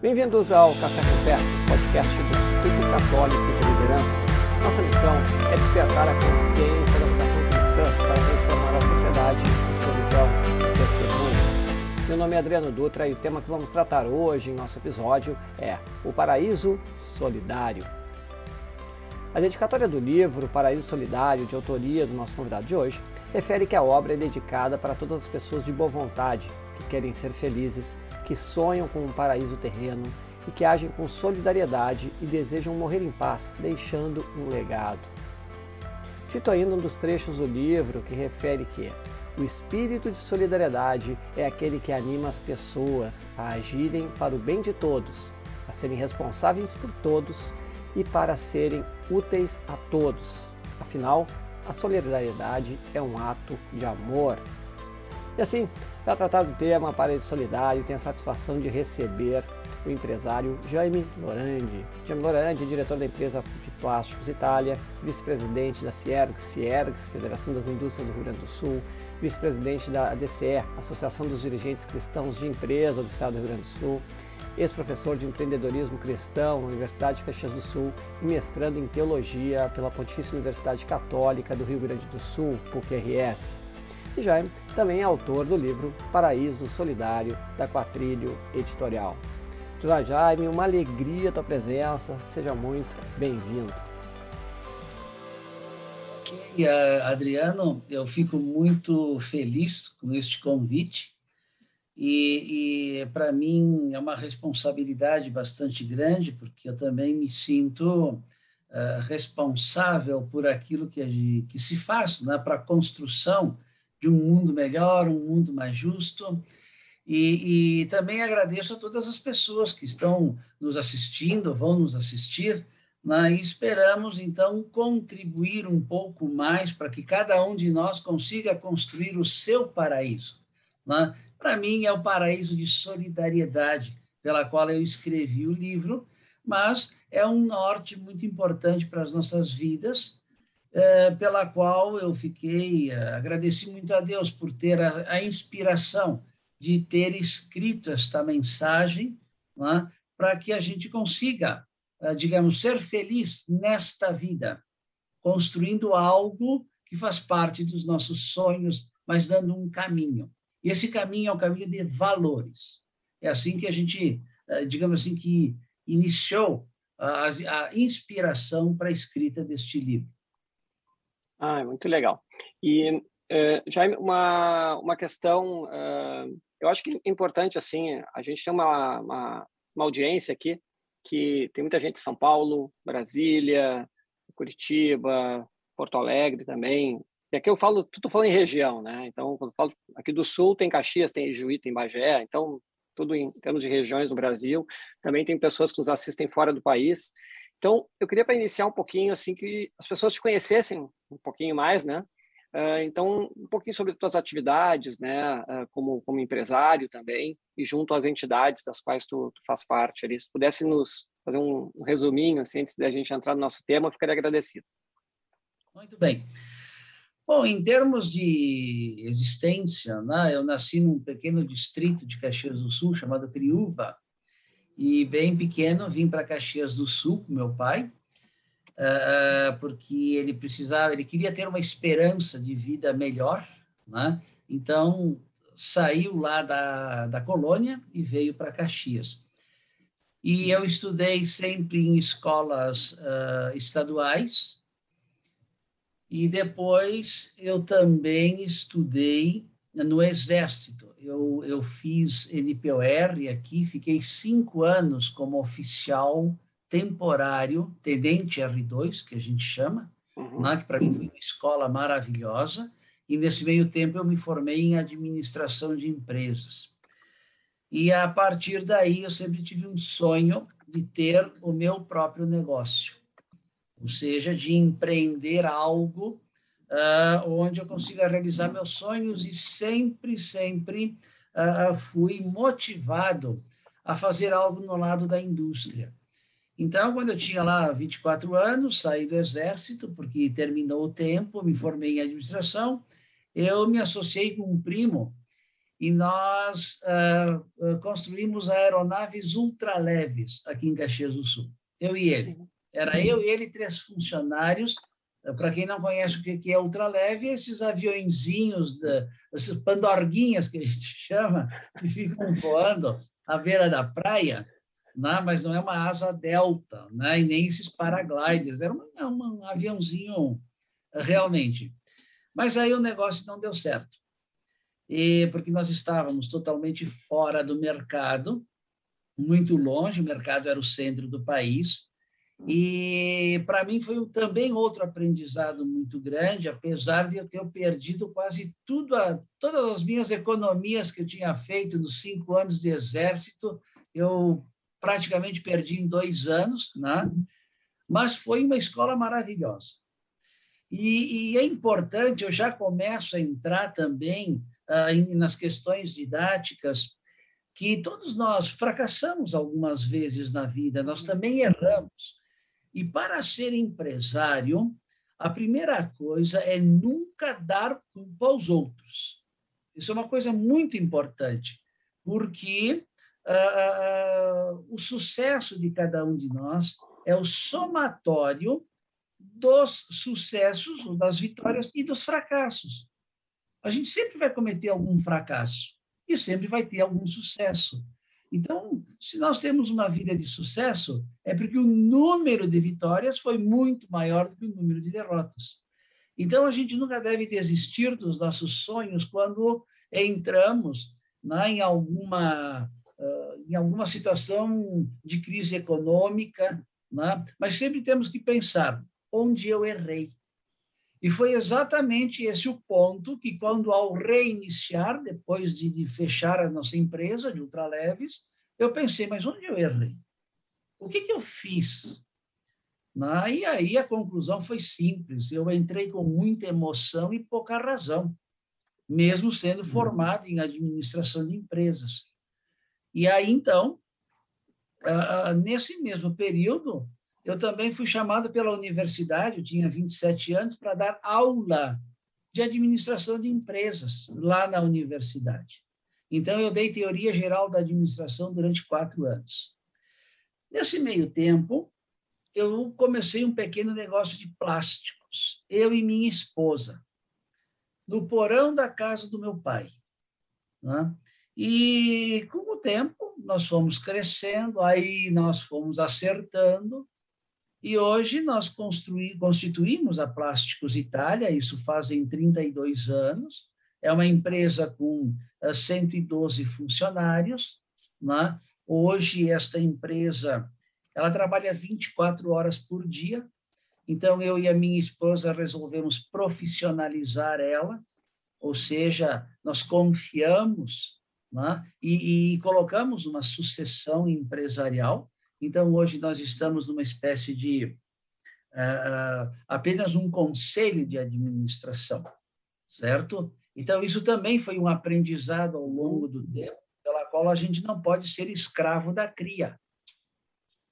Bem-vindos ao Café com Fé, podcast do Instituto Católico de Liderança. Nossa missão é despertar a consciência da vocação cristã para transformar a sociedade com sua visão e testemunho. Meu nome é Adriano Dutra e o tema que vamos tratar hoje em nosso episódio é o Paraíso Solidário. A dedicatória do livro Paraíso Solidário, de autoria do nosso convidado de hoje, refere que a obra é dedicada para todas as pessoas de boa vontade que querem ser felizes que sonham com um paraíso terreno e que agem com solidariedade e desejam morrer em paz, deixando um legado. Cito ainda um dos trechos do livro que refere que o espírito de solidariedade é aquele que anima as pessoas a agirem para o bem de todos, a serem responsáveis por todos e para serem úteis a todos. Afinal, a solidariedade é um ato de amor. E assim, para tratar do tema Paraíso Solidário, tenho a satisfação de receber o empresário Jaime Lorandi. Jaime Lorandi é diretor da empresa de plásticos Itália, vice-presidente da Ciergs, Fiergs, Federação das Indústrias do Rio Grande do Sul, vice-presidente da ADCE, Associação dos Dirigentes Cristãos de Empresa do Estado do Rio Grande do Sul, ex-professor de empreendedorismo cristão na Universidade de Caxias do Sul e mestrando em teologia pela Pontifícia Universidade Católica do Rio Grande do Sul, PUC-RS e Jaime também é autor do livro Paraíso Solidário, da Quatrilho Editorial. Olá, Jaime, uma alegria a tua presença, seja muito bem-vindo. Ok, Adriano, eu fico muito feliz com este convite e, e para mim é uma responsabilidade bastante grande, porque eu também me sinto uh, responsável por aquilo que, que se faz né, para a construção de um mundo melhor, um mundo mais justo. E, e, também agradeço a todas as pessoas que estão nos assistindo, vão nos assistir, né? e esperamos, então, contribuir um pouco mais para que cada um de nós consiga construir o seu paraíso. Né? Para mim, é o paraíso de solidariedade, pela qual eu escrevi o livro, mas é um norte muito importante para as nossas vidas, é, pela qual eu fiquei, é, agradeci muito a Deus por ter a, a inspiração de ter escrito esta mensagem, é, para que a gente consiga, é, digamos, ser feliz nesta vida, construindo algo que faz parte dos nossos sonhos, mas dando um caminho. E esse caminho é um caminho de valores. É assim que a gente, digamos assim, que iniciou a, a inspiração para a escrita deste livro. Ah, muito legal. E uh, já uma, uma questão, uh, eu acho que é importante, assim, a gente tem uma, uma, uma, audiência aqui que tem muita gente de São Paulo, Brasília, Curitiba, Porto Alegre também. E aqui eu falo, tudo falando em região, né? Então, quando falo aqui do Sul, tem Caxias, tem Juí, tem Bagé, então, tudo em termos de regiões no Brasil. Também tem pessoas que nos assistem fora do país. Então, eu queria para iniciar um pouquinho assim que as pessoas te conhecessem um pouquinho mais, né? Uh, então, um pouquinho sobre as tuas atividades, né, uh, como, como empresário também, e junto às entidades das quais tu, tu faz parte ali. Se pudesse nos fazer um, um resuminho, assim, antes da gente entrar no nosso tema, eu ficaria agradecido. Muito bem. Bom, em termos de existência, né, eu nasci num pequeno distrito de Caxias do Sul chamado Criúva, e bem pequeno vim para Caxias do Sul com meu pai, porque ele precisava, ele queria ter uma esperança de vida melhor, né? Então saiu lá da, da colônia e veio para Caxias. E eu estudei sempre em escolas uh, estaduais. E depois eu também estudei no Exército eu, eu fiz NPOR aqui, fiquei cinco anos como oficial temporário, tenente R2, que a gente chama, uhum. né, que para mim foi uma escola maravilhosa, e nesse meio tempo eu me formei em administração de empresas. E a partir daí eu sempre tive um sonho de ter o meu próprio negócio, ou seja, de empreender algo uh, onde eu consiga realizar meus sonhos e sempre, sempre uh, fui motivado a fazer algo no lado da indústria. Então, quando eu tinha lá 24 anos, saí do exército, porque terminou o tempo, me formei em administração, eu me associei com um primo e nós uh, construímos aeronaves ultraleves aqui em Caxias do Sul, eu e ele. Era eu e ele três funcionários. Para quem não conhece o que é ultraleve, esses aviõezinhos, essas pandorguinhas que a gente chama, que ficam voando à beira da praia, né? mas não é uma asa delta, né? e nem esses paragliders, era um aviãozinho realmente. Mas aí o negócio não deu certo, e porque nós estávamos totalmente fora do mercado, muito longe, o mercado era o centro do país, e para mim foi também outro aprendizado muito grande, apesar de eu ter perdido quase tudo, a, todas as minhas economias que eu tinha feito nos cinco anos de exército, eu praticamente perdi em dois anos, né? mas foi uma escola maravilhosa. E, e é importante, eu já começo a entrar também ah, em, nas questões didáticas, que todos nós fracassamos algumas vezes na vida, nós também erramos. E para ser empresário, a primeira coisa é nunca dar culpa aos outros. Isso é uma coisa muito importante, porque uh, o sucesso de cada um de nós é o somatório dos sucessos, das vitórias e dos fracassos. A gente sempre vai cometer algum fracasso e sempre vai ter algum sucesso. Então, se nós temos uma vida de sucesso, é porque o número de vitórias foi muito maior do que o número de derrotas. Então, a gente nunca deve desistir dos nossos sonhos quando entramos né, em alguma em alguma situação de crise econômica, né? mas sempre temos que pensar onde eu errei. E foi exatamente esse o ponto que, quando ao reiniciar, depois de, de fechar a nossa empresa de ultraleves, eu pensei, mas onde eu errei? O que, que eu fiz? Né? E aí a conclusão foi simples. Eu entrei com muita emoção e pouca razão, mesmo sendo uhum. formado em administração de empresas. E aí, então, nesse mesmo período, eu também fui chamado pela universidade, eu tinha 27 anos, para dar aula de administração de empresas lá na universidade. Então, eu dei teoria geral da administração durante quatro anos. Nesse meio tempo, eu comecei um pequeno negócio de plásticos, eu e minha esposa, no porão da casa do meu pai. Né? E com o tempo nós fomos crescendo, aí nós fomos acertando, e hoje nós constituímos a Plásticos Itália, isso fazem 32 anos, é uma empresa com 112 eh, funcionários, né? Hoje esta empresa, ela trabalha 24 horas por dia, então eu e a minha esposa resolvemos profissionalizar ela, ou seja, nós confiamos né? e, e colocamos uma sucessão empresarial. Então, hoje nós estamos numa espécie de uh, apenas um conselho de administração, certo? Então, isso também foi um aprendizado ao longo do tempo, pela qual a gente não pode ser escravo da cria,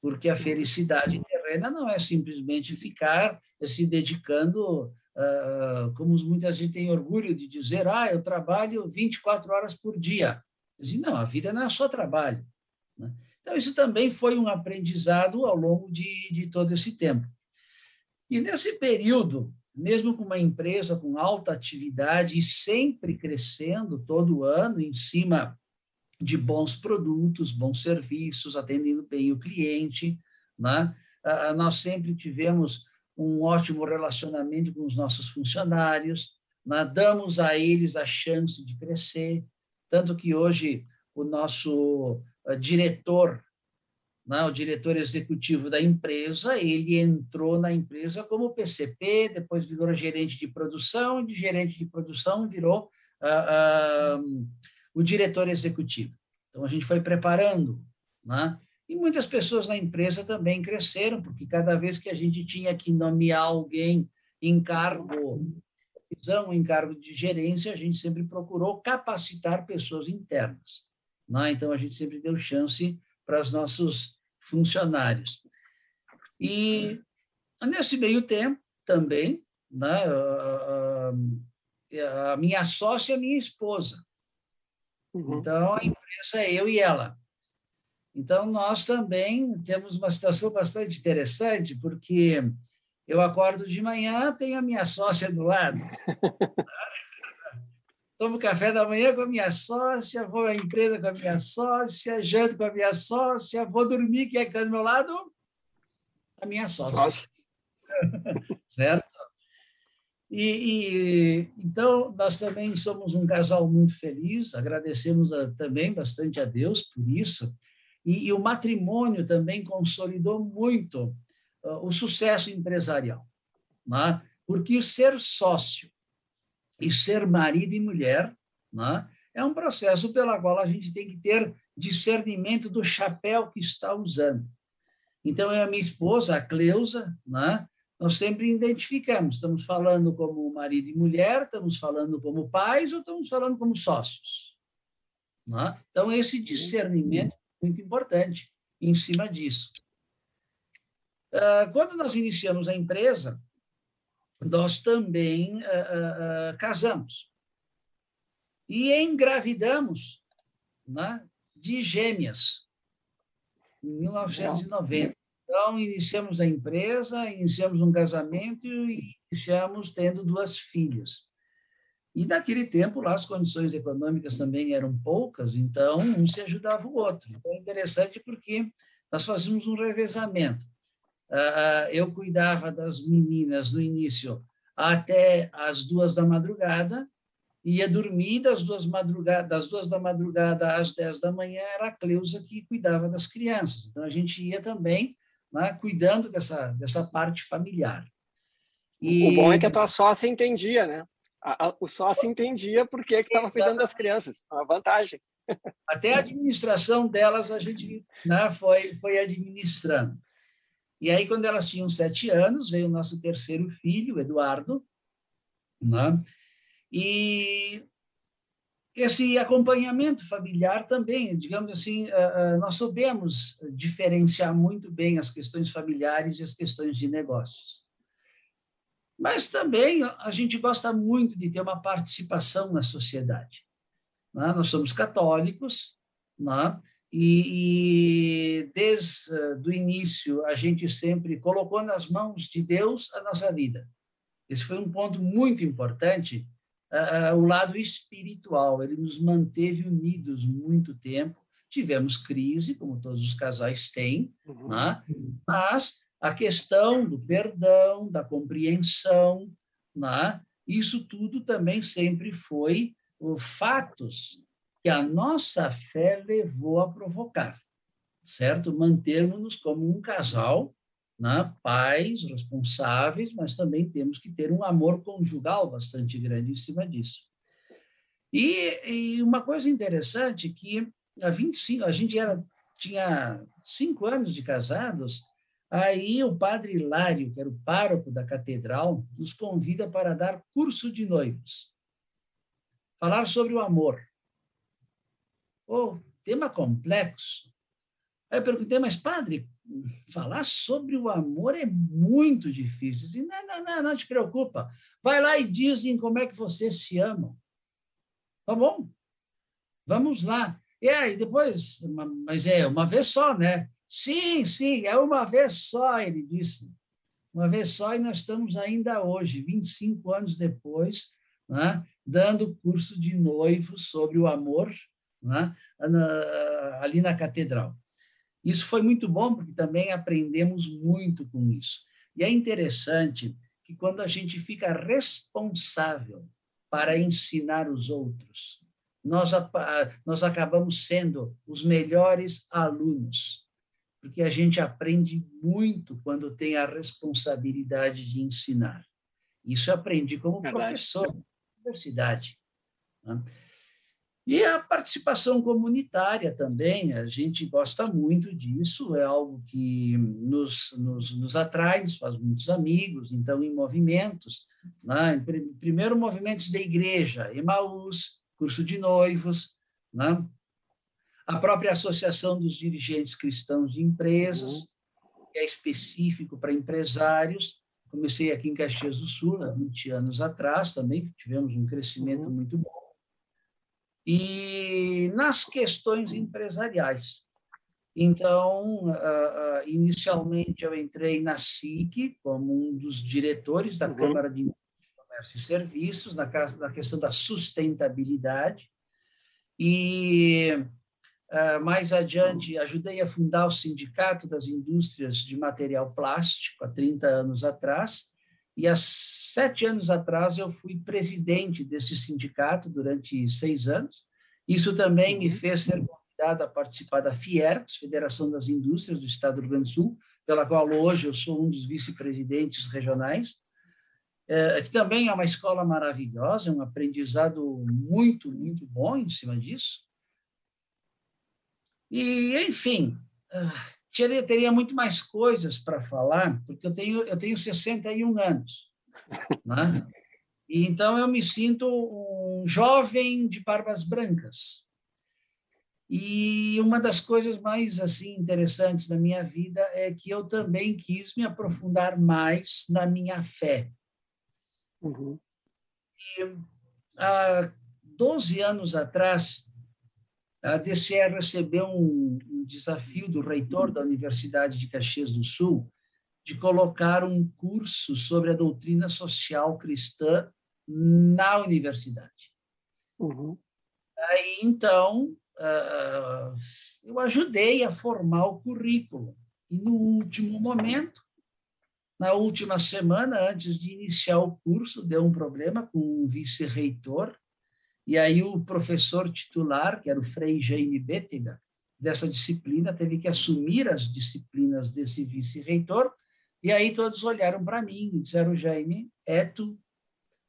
porque a felicidade terrena não é simplesmente ficar se dedicando, uh, como muita gente tem orgulho de dizer, ah, eu trabalho 24 horas por dia. Dizem, não, a vida não é só trabalho. Né? Então, isso também foi um aprendizado ao longo de, de todo esse tempo. E nesse período, mesmo com uma empresa com alta atividade e sempre crescendo todo ano em cima de bons produtos, bons serviços, atendendo bem o cliente, né? nós sempre tivemos um ótimo relacionamento com os nossos funcionários, né? damos a eles a chance de crescer, tanto que hoje o nosso eh, diretor, né, o diretor executivo da empresa, ele entrou na empresa como PCP, depois virou gerente de produção, e de gerente de produção virou uh, uh, o diretor executivo. Então, a gente foi preparando, né? E muitas pessoas na empresa também cresceram, porque cada vez que a gente tinha que nomear alguém em cargo visão, em cargo de gerência, a gente sempre procurou capacitar pessoas internas. Né? Então, a gente sempre deu chance para os nossos funcionários. E, nesse meio tempo, também, né, a minha sócia a minha esposa. Uhum. Então, a empresa é eu e ela. Então, nós também temos uma situação bastante interessante, porque eu acordo de manhã, tenho a minha sócia do lado. Tomo café da manhã com a minha sócia, vou à empresa com a minha sócia, janto com a minha sócia, vou dormir, quem é que está do meu lado? A minha sócia. sócia. certo? E, e, então nós também somos um casal muito feliz, agradecemos a, também bastante a Deus por isso. E, e o matrimônio também consolidou muito o sucesso empresarial, né? porque ser sócio e ser marido e mulher né? é um processo pelo qual a gente tem que ter discernimento do chapéu que está usando. Então, eu e a minha esposa, a Cleusa, né? nós sempre identificamos, estamos falando como marido e mulher, estamos falando como pais ou estamos falando como sócios. Né? Então, esse discernimento muito importante em cima disso. Ah, quando nós iniciamos a empresa, nós também ah, ah, casamos e engravidamos né, de gêmeas em 1990. Então, iniciamos a empresa, iniciamos um casamento e iniciamos tendo duas filhas. E naquele tempo, lá, as condições econômicas também eram poucas, então um se ajudava o outro. Então é interessante porque nós fazíamos um revezamento. Ah, ah, eu cuidava das meninas no início até as duas da madrugada, ia dormir das duas, madrugada, das duas da madrugada às dez da manhã, era a Cleusa que cuidava das crianças. Então a gente ia também né, cuidando dessa, dessa parte familiar. E... O bom é que a tua sócia entendia, né? a, a, o sócio entendia por que estava cuidando das crianças. Uma vantagem. Até a administração delas a gente né, foi, foi administrando. E aí, quando elas tinham sete anos, veio o nosso terceiro filho, Eduardo, né? e esse acompanhamento familiar também, digamos assim, nós soubemos diferenciar muito bem as questões familiares e as questões de negócios. Mas também a gente gosta muito de ter uma participação na sociedade. Né? Nós somos católicos, né? E, e desde o início a gente sempre colocou nas mãos de Deus a nossa vida. Esse foi um ponto muito importante, uh, uh, o lado espiritual. Ele nos manteve unidos muito tempo. Tivemos crise, como todos os casais têm, uhum. né? mas a questão do perdão, da compreensão, né? isso tudo também sempre foi o fatos que a nossa fé levou a provocar, certo? Mantermos-nos como um casal, né? pais responsáveis, mas também temos que ter um amor conjugal bastante grande em cima disso. E, e uma coisa interessante que há 25, a gente era, tinha cinco anos de casados, Aí o padre Hilário, que era o pároco da catedral, nos convida para dar curso de noivos. Falar sobre o amor. Oh, tema complexo. Aí eu perguntei, mas padre, falar sobre o amor é muito difícil. Disse, não, não, não, não te preocupa. Vai lá e dizem como é que vocês se amam. Tá bom? Vamos lá. E aí, depois, mas é uma vez só, né? Sim, sim, é uma vez só, ele disse. Uma vez só, e nós estamos ainda hoje, 25 anos depois, né, dando curso de noivos sobre o amor né, ali na catedral. Isso foi muito bom, porque também aprendemos muito com isso. E é interessante que quando a gente fica responsável para ensinar os outros, nós, nós acabamos sendo os melhores alunos porque a gente aprende muito quando tem a responsabilidade de ensinar. Isso eu aprendi como Verdade. professor na universidade. Né? E a participação comunitária também, a gente gosta muito disso, é algo que nos, nos, nos atrai, nos faz muitos amigos, então, em movimentos. Né? Primeiro, movimentos da igreja, Emaús, curso de noivos, né? a própria Associação dos Dirigentes Cristãos de Empresas, uhum. que é específico para empresários. Comecei aqui em Caxias do Sul, há 20 anos atrás, também tivemos um crescimento uhum. muito bom. E nas questões empresariais. Então, inicialmente eu entrei na SIC como um dos diretores da uhum. Câmara de Comércio e Serviços, na, na questão da sustentabilidade, e mais adiante ajudei a fundar o Sindicato das Indústrias de Material Plástico, há 30 anos atrás, e há sete anos atrás eu fui presidente desse sindicato durante seis anos. Isso também me uhum. fez ser convidado a participar da FIERGS, Federação das Indústrias do Estado do Rio Grande do Sul, pela qual hoje eu sou um dos vice-presidentes regionais. É, que também é uma escola maravilhosa, um aprendizado muito, muito bom em cima disso. E, enfim, ah, teria, teria muito mais coisas para falar, porque eu tenho, eu tenho 61 anos. Né? E então eu me sinto um jovem de barbas brancas. E uma das coisas mais assim interessantes da minha vida é que eu também quis me aprofundar mais na minha fé. Uhum. E, há 12 anos atrás, a DCE recebeu um, um desafio do reitor da Universidade de Caxias do Sul de colocar um curso sobre a doutrina social cristã na universidade. Uhum. Aí, então, uh, eu ajudei a formar o currículo. E no último momento, na última semana, antes de iniciar o curso, deu um problema com o vice-reitor e aí o professor titular, que era o Frei Jaime Bettiga, dessa disciplina, teve que assumir as disciplinas desse vice-reitor, e aí todos olharam para mim e disseram, Jaime, é tu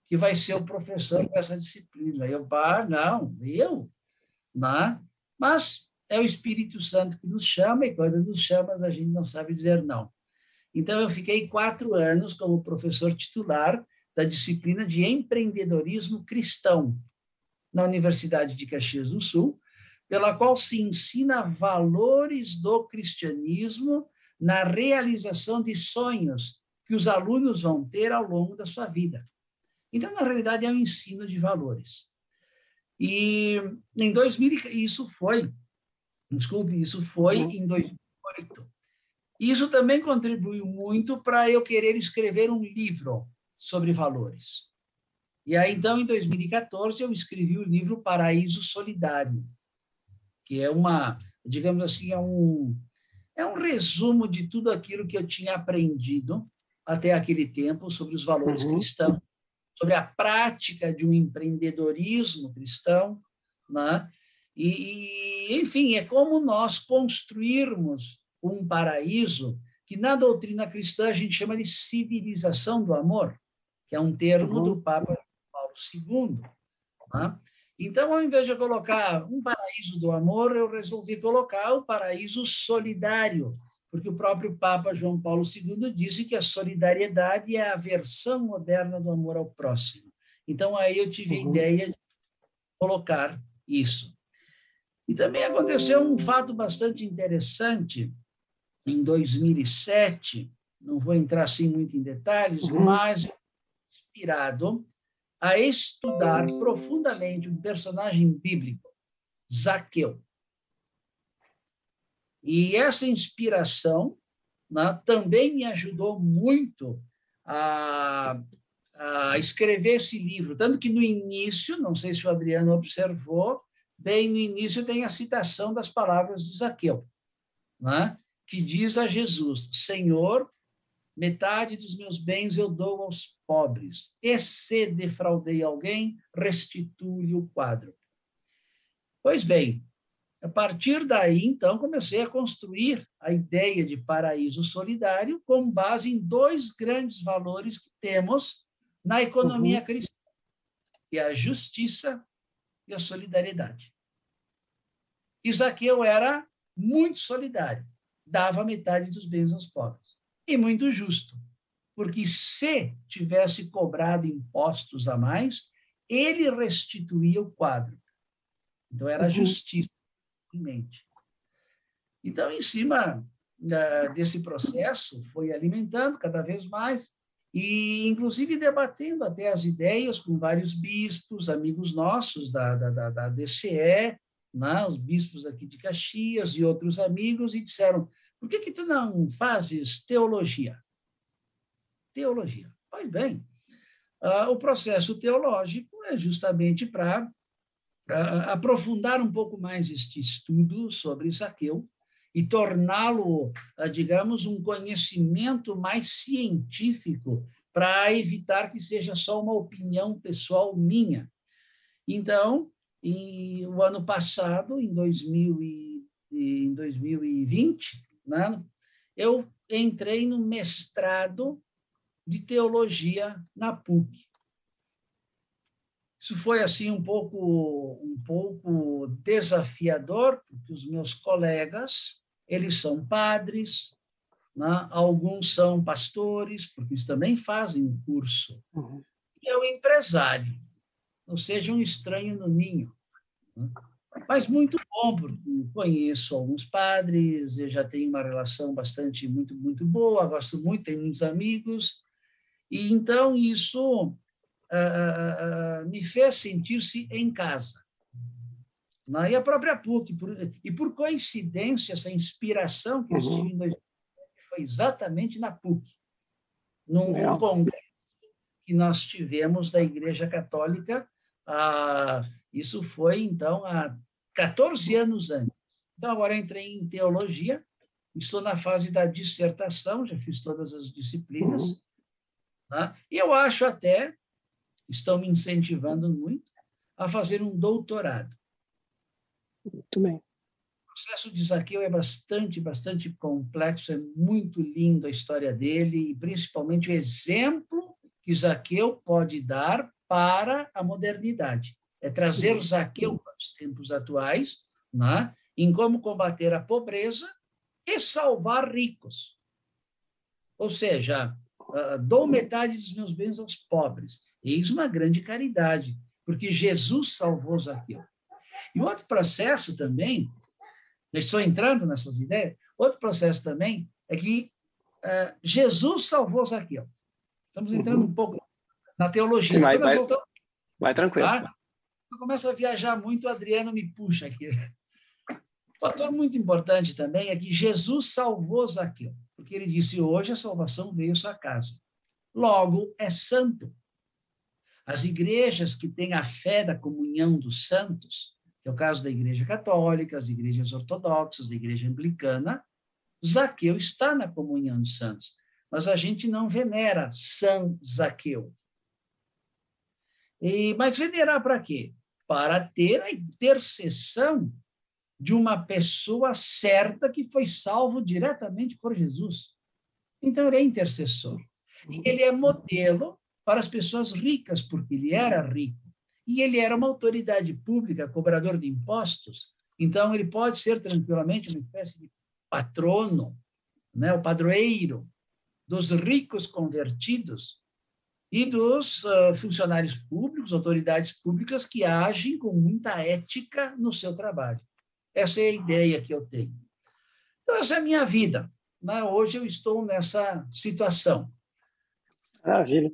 que vai ser o professor dessa disciplina. Eu, ah, não, eu? Não. Mas é o Espírito Santo que nos chama, e quando nos chama, a gente não sabe dizer não. Então, eu fiquei quatro anos como professor titular da disciplina de empreendedorismo cristão, na Universidade de Caxias do Sul, pela qual se ensina valores do cristianismo na realização de sonhos que os alunos vão ter ao longo da sua vida. Então, na realidade, é um ensino de valores. E em 2000, isso foi, desculpe, isso foi uhum. em 2008. Isso também contribuiu muito para eu querer escrever um livro sobre valores. E aí, então, em 2014, eu escrevi o livro Paraíso Solidário, que é uma, digamos assim, é um, é um resumo de tudo aquilo que eu tinha aprendido até aquele tempo sobre os valores uhum. cristãos, sobre a prática de um empreendedorismo cristão, né? E, enfim, é como nós construirmos um paraíso que na doutrina cristã a gente chama de civilização do amor, que é um termo uhum. do Papa II. Né? Então, ao invés de eu colocar um paraíso do amor, eu resolvi colocar o paraíso solidário, porque o próprio Papa João Paulo II disse que a solidariedade é a versão moderna do amor ao próximo. Então, aí eu tive uhum. a ideia de colocar isso. E também aconteceu um fato bastante interessante em 2007, não vou entrar assim muito em detalhes, uhum. mas inspirado a estudar profundamente um personagem bíblico, Zaqueu. E essa inspiração né, também me ajudou muito a, a, escrever esse livro. Tanto que no início, não sei se o Adriano observou, bem no início tem a citação das palavras de Zaqueu, né, que diz a Jesus: Senhor, Metade dos meus bens eu dou aos pobres. E se defraudei alguém, restitui o quadro. Pois bem, a partir daí, então, comecei a construir a ideia de paraíso solidário com base em dois grandes valores que temos na economia uhum. cristã, que é a justiça e a solidariedade. Isaqueu era muito solidário, dava metade dos bens aos pobres e muito justo, porque se tivesse cobrado impostos a mais, ele restituía o quadro. Então, era uhum. justiça em mente. Então, em cima uh, desse processo, foi alimentando cada vez mais e inclusive debatendo até as ideias com vários bispos, amigos nossos da, da, da, da DCE, né, os bispos aqui de Caxias e outros amigos, e disseram, por que, que tu não fazes teologia? Teologia. Pois bem, uh, o processo teológico é justamente para uh, aprofundar um pouco mais este estudo sobre Zaqueu e torná-lo, uh, digamos, um conhecimento mais científico para evitar que seja só uma opinião pessoal minha. Então, e o ano passado, em, 2000 e, em 2020, né, eu entrei no mestrado de teologia na PUC. Isso foi assim um pouco um pouco desafiador, porque os meus colegas, eles são padres, né? alguns são pastores, porque eles também fazem o curso. Uhum. E é o empresário, não seja um estranho no ninho. Né? Mas muito bom, porque conheço alguns padres, eu já tenho uma relação bastante, muito, muito boa, gosto muito, tenho muitos amigos, e então isso uh, uh, me fez sentir-se em casa. Né? E a própria PUC, por, e por coincidência, essa inspiração que eu uhum. em 2000 foi exatamente na PUC, num é. congresso que nós tivemos da Igreja Católica, ah, isso foi, então, há 14 anos antes. Então, agora entrei em teologia, estou na fase da dissertação, já fiz todas as disciplinas, uhum. Né? E eu acho até, estão me incentivando muito, a fazer um doutorado. Muito bem. O processo de Zaqueu é bastante, bastante complexo, é muito lindo a história dele, e principalmente o exemplo que Zaqueu pode dar para a modernidade. É trazer o Zaqueu para os tempos atuais, né? em como combater a pobreza e salvar ricos. Ou seja, uh, dou metade dos meus bens aos pobres. Eis uma grande caridade, porque Jesus salvou Zaqueu. E outro processo também, estou entrando nessas ideias, outro processo também é que uh, Jesus salvou Zaqueu. Estamos entrando uhum. um pouco na teologia. Sim, vai, vai, voltamos, vai tranquilo. Tá? Eu começo a viajar muito, o Adriano me puxa aqui. Um fator muito importante também é que Jesus salvou Zaqueu porque ele disse: hoje a salvação veio à sua casa. Logo, é santo. As igrejas que têm a fé da comunhão dos santos, que é o caso da Igreja Católica, as igrejas ortodoxas, a Igreja Anglicana, Zaqueu está na comunhão dos santos. Mas a gente não venera São Zaqueu. E, mas venerar para quê? Para ter a intercessão de uma pessoa certa que foi salvo diretamente por Jesus. Então, ele é intercessor. E ele é modelo para as pessoas ricas, porque ele era rico. E ele era uma autoridade pública, cobrador de impostos. Então, ele pode ser tranquilamente uma espécie de patrono, né? o padroeiro dos ricos convertidos e dos uh, funcionários públicos, autoridades públicas que agem com muita ética no seu trabalho. Essa é a ideia que eu tenho. Então, essa é a minha vida. Né? Hoje eu estou nessa situação. Maravilha.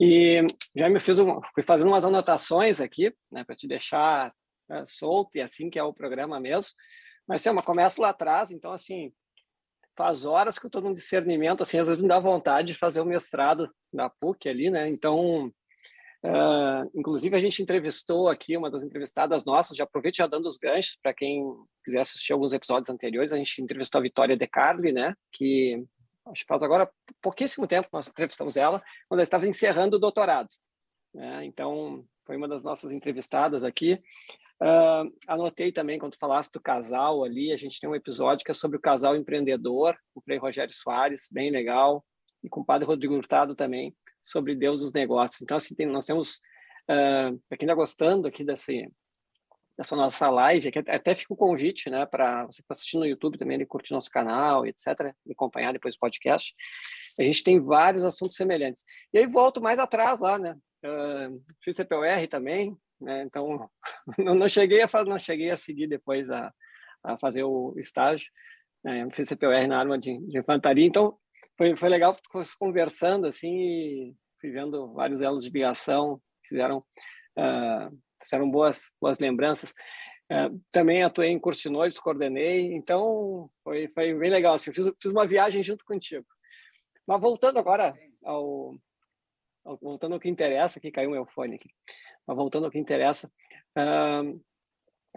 E já me fiz um, fui fazendo umas anotações aqui, né, para te deixar né, solto e assim que é o programa mesmo. Mas assim, começa lá atrás, então assim, faz horas que eu estou num discernimento, assim, às vezes me dá vontade de fazer o mestrado na PUC ali, né? Então, Uh, inclusive, a gente entrevistou aqui uma das entrevistadas nossas, já aproveito já dando os ganchos para quem quiser assistir alguns episódios anteriores, a gente entrevistou a Vitória De Carli, né, que acho que faz agora pouquíssimo tempo que nós entrevistamos ela, quando ela estava encerrando o doutorado. Né, então, foi uma das nossas entrevistadas aqui. Uh, anotei também, quando falasse do casal ali, a gente tem um episódio que é sobre o casal empreendedor, o Frei Rogério Soares, bem legal, e com o Padre Rodrigo Hurtado também, sobre Deus dos negócios. Então, assim, tem, nós temos, uh, para quem está gostando aqui desse, dessa nossa live, até fica o convite, né, para você que está assistindo no YouTube também, ele curtir nosso canal, etc., e acompanhar depois o podcast. A gente tem vários assuntos semelhantes. E aí volto mais atrás lá, né, uh, fiz CPOR também, né, então não, não, cheguei a não cheguei a seguir depois a, a fazer o estágio, né, fiz CPOR na arma de, de infantaria, então foi, foi legal conversando assim, fui vendo vários elos de ligação, fizeram, uh, fizeram boas, boas lembranças. Uh, também atuei em curso de noites, coordenei, então foi, foi bem legal. Assim, fiz, fiz uma viagem junto contigo. Mas voltando agora ao, voltando ao que interessa, que caiu meu fone aqui. Mas voltando ao que interessa, uh,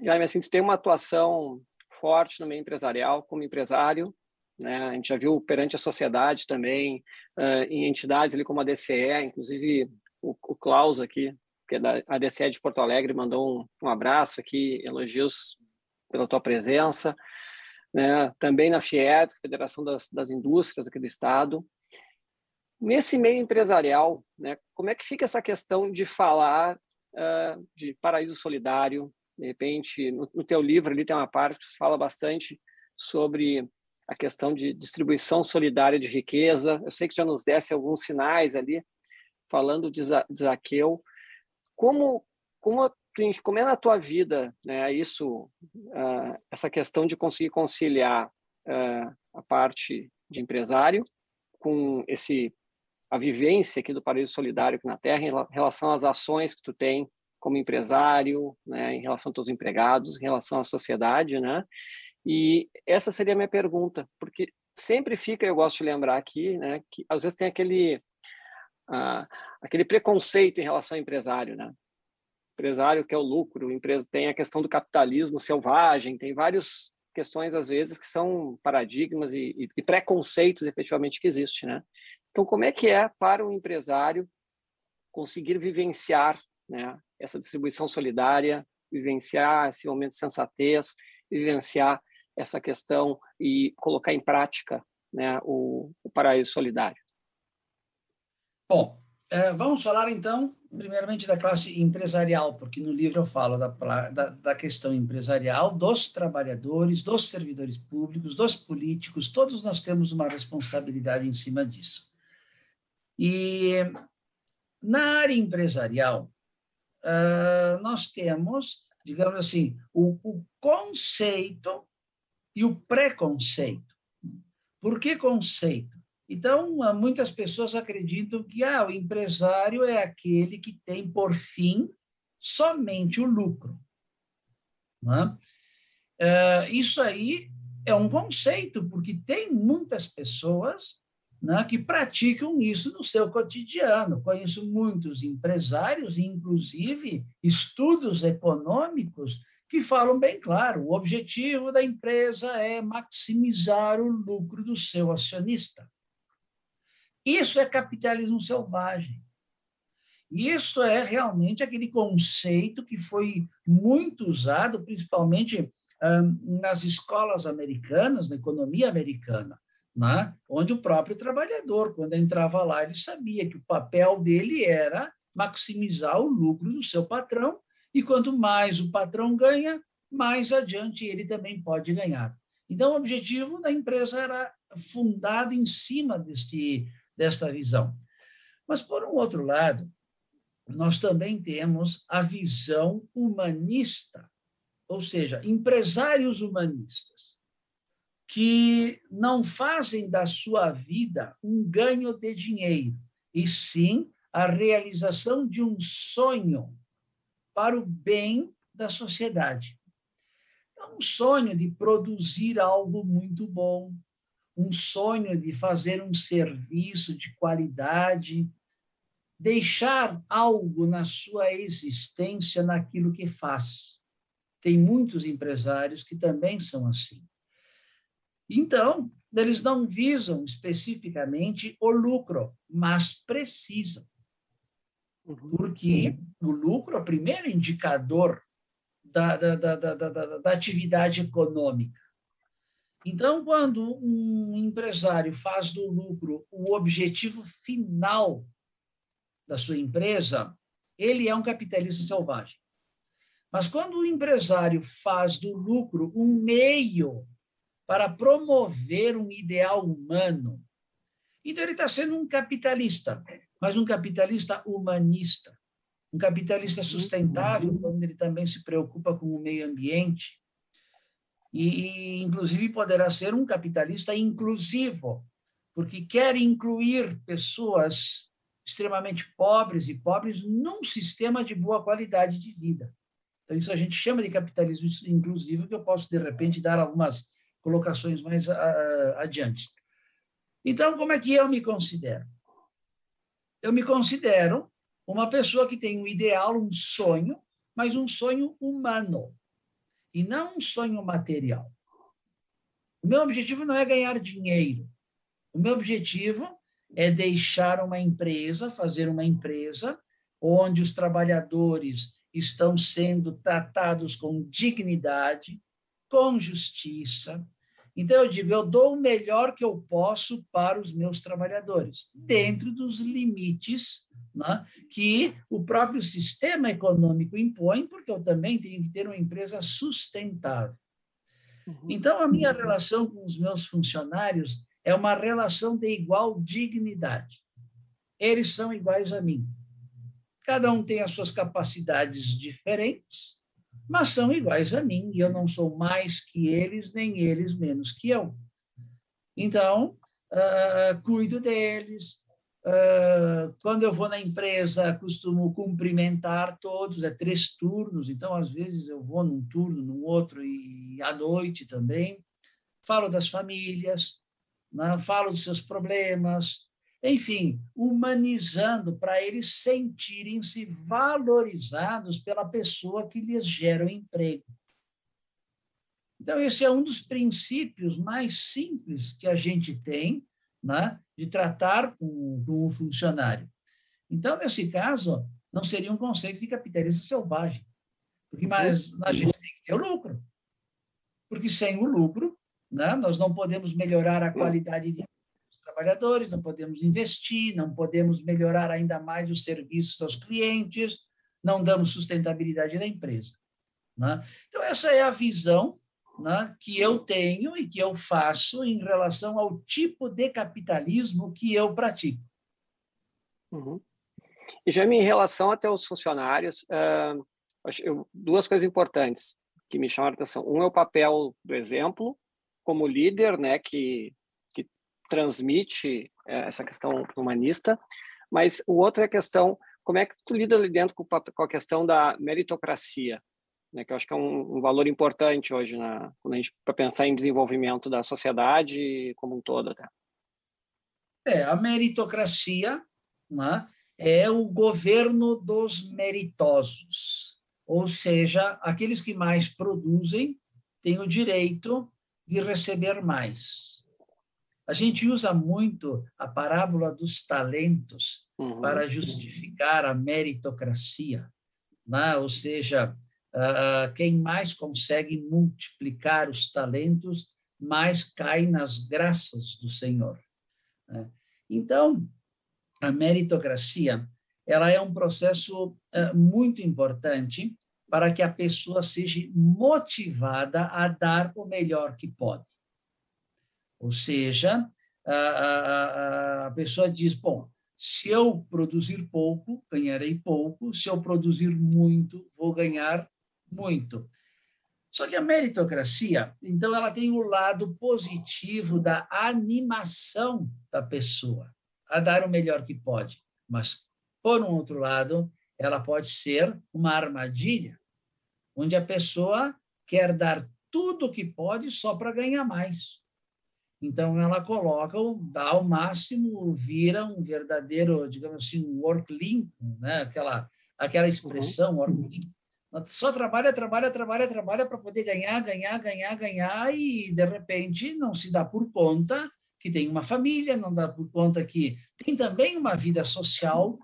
Jaime, assim, tu tem uma atuação forte no meio empresarial, como empresário, né? A gente já viu perante a sociedade também, uh, em entidades ali como a DCE, inclusive o, o Klaus aqui, que é da DCE de Porto Alegre, mandou um, um abraço aqui, elogios pela tua presença. Né? Também na FIET, Federação das, das Indústrias aqui do Estado. Nesse meio empresarial, né, como é que fica essa questão de falar uh, de paraíso solidário? De repente, no, no teu livro ali tem uma parte que fala bastante sobre a questão de distribuição solidária de riqueza. Eu sei que já nos desse alguns sinais ali, falando de, Zaqueu. Como, como, como é na tua vida né, isso, uh, essa questão de conseguir conciliar uh, a parte de empresário com esse a vivência aqui do Paraíso Solidário aqui na Terra em relação às ações que tu tem como empresário, né, em relação aos teus empregados, em relação à sociedade, né? E essa seria a minha pergunta, porque sempre fica, eu gosto de lembrar aqui, né, que às vezes tem aquele, uh, aquele preconceito em relação ao empresário, né? Empresário que é o lucro, empresa tem a questão do capitalismo selvagem, tem várias questões às vezes que são paradigmas e, e, preconceitos efetivamente que existem, né? Então, como é que é para o empresário conseguir vivenciar né, essa distribuição solidária, vivenciar esse momento de sensatez, vivenciar essa questão e colocar em prática né, o, o paraíso solidário. Bom, é, vamos falar então, primeiramente, da classe empresarial, porque no livro eu falo da, da, da, questão empresarial, dos trabalhadores, dos servidores públicos, dos políticos, todos nós temos uma responsabilidade em cima disso. E na área empresarial, uh, nós temos, digamos assim, o, o conceito e o preconceito. Por que conceito? Então, muitas pessoas acreditam que ah, o empresário é aquele que tem por fim somente o lucro. Né? Uh, isso aí é um conceito, porque tem muitas pessoas né, que praticam isso no seu cotidiano. Conheço muitos empresários, inclusive estudos econômicos, que falam bem claro: o objetivo da empresa é maximizar o lucro do seu acionista. Isso é capitalismo selvagem. Isso é realmente aquele conceito que foi muito usado, principalmente nas escolas americanas, na economia americana, né? onde o próprio trabalhador, quando entrava lá, ele sabia que o papel dele era maximizar o lucro do seu patrão e quanto mais o patrão ganha, mais adiante ele também pode ganhar. Então, o objetivo da empresa era fundado em cima deste, desta visão. Mas, por um outro lado, nós também temos a visão humanista, ou seja, empresários humanistas, que não fazem da sua vida um ganho de dinheiro, e sim a realização de um sonho para o bem da sociedade. É um sonho de produzir algo muito bom, um sonho de fazer um serviço de qualidade, deixar algo na sua existência naquilo que faz. Tem muitos empresários que também são assim. Então, eles não visam especificamente o lucro, mas precisam. Uhum. Porque o lucro é o primeiro indicador da, da, da, da, da, da atividade econômica. Então, quando um empresário faz do lucro o objetivo final da sua empresa, ele é um capitalista selvagem. Mas quando o empresário faz do lucro um meio para promover um ideal humano, então ele está sendo um capitalista mas um capitalista humanista, um capitalista sustentável, quando ele também se preocupa com o meio ambiente, e, inclusive, poderá ser um capitalista inclusivo, porque quer incluir pessoas extremamente pobres e pobres num sistema de boa qualidade de vida. Então, isso a gente chama de capitalismo inclusivo, que eu posso, de repente, dar algumas colocações mais uh, adiante. Então, como é que eu me considero? Eu me considero uma pessoa que tem um ideal, um sonho, mas um sonho humano, e não um sonho material. O meu objetivo não é ganhar dinheiro. O meu objetivo é deixar uma empresa, fazer uma empresa onde os trabalhadores estão sendo tratados com dignidade, com justiça. Então, eu digo, eu dou o melhor que eu posso para os meus trabalhadores, dentro dos limites né, que o próprio sistema econômico impõe, porque eu também tenho que ter uma empresa sustentável. Uhum. Então, a minha relação com os meus funcionários é uma relação de igual dignidade. Eles são iguais a mim. Cada um tem as suas capacidades diferentes, mas são iguais a mim, e eu não sou mais que eles, nem eles menos que eu. Então, uh, cuido deles. Uh, quando eu vou na empresa, costumo cumprimentar todos, é três turnos, então, às vezes, eu vou num turno, num outro, e à noite também. Falo das famílias, né? falo dos seus problemas, enfim, humanizando para eles sentirem-se valorizados pela pessoa que lhes gera o emprego. Então, esse é um dos princípios mais simples que a gente tem né, de tratar com, com o funcionário. Então, nesse caso, não seria um conceito de capitalismo selvagem, porque mas a gente tem que ter o lucro. Porque sem o lucro, né, nós não podemos melhorar a qualidade de trabalhadores, não podemos investir, não podemos melhorar ainda mais os serviços aos clientes, não damos sustentabilidade da empresa. Né? Então, essa é a visão né, que eu tenho e que eu faço em relação ao tipo de capitalismo que eu pratico. Uhum. E já em relação até os funcionários, uh, eu, duas coisas importantes que me chamaram a atenção. Um é o papel do exemplo, como líder, né, que transmite é, essa questão humanista, mas o outro é a questão, como é que tu lida ali dentro com, com a questão da meritocracia, né, que eu acho que é um, um valor importante hoje na, quando a gente para pensar em desenvolvimento da sociedade como um todo, até. É, a meritocracia né, é o governo dos meritosos, ou seja, aqueles que mais produzem têm o direito de receber mais. A gente usa muito a parábola dos talentos uhum. para justificar a meritocracia, né? ou seja, uh, quem mais consegue multiplicar os talentos, mais cai nas graças do Senhor. Né? Então, a meritocracia ela é um processo uh, muito importante para que a pessoa seja motivada a dar o melhor que pode. Ou seja, a, a, a pessoa diz: bom, se eu produzir pouco, ganharei pouco, se eu produzir muito, vou ganhar muito. Só que a meritocracia, então, ela tem o lado positivo da animação da pessoa a dar o melhor que pode. Mas, por um outro lado, ela pode ser uma armadilha, onde a pessoa quer dar tudo o que pode só para ganhar mais. Então, ela coloca, dá o máximo, vira um verdadeiro, digamos assim, um workling, né? aquela, aquela expressão, uhum. workling. Só trabalha, trabalha, trabalha, trabalha para poder ganhar, ganhar, ganhar, ganhar, e de repente não se dá por conta que tem uma família, não dá por conta que tem também uma vida social,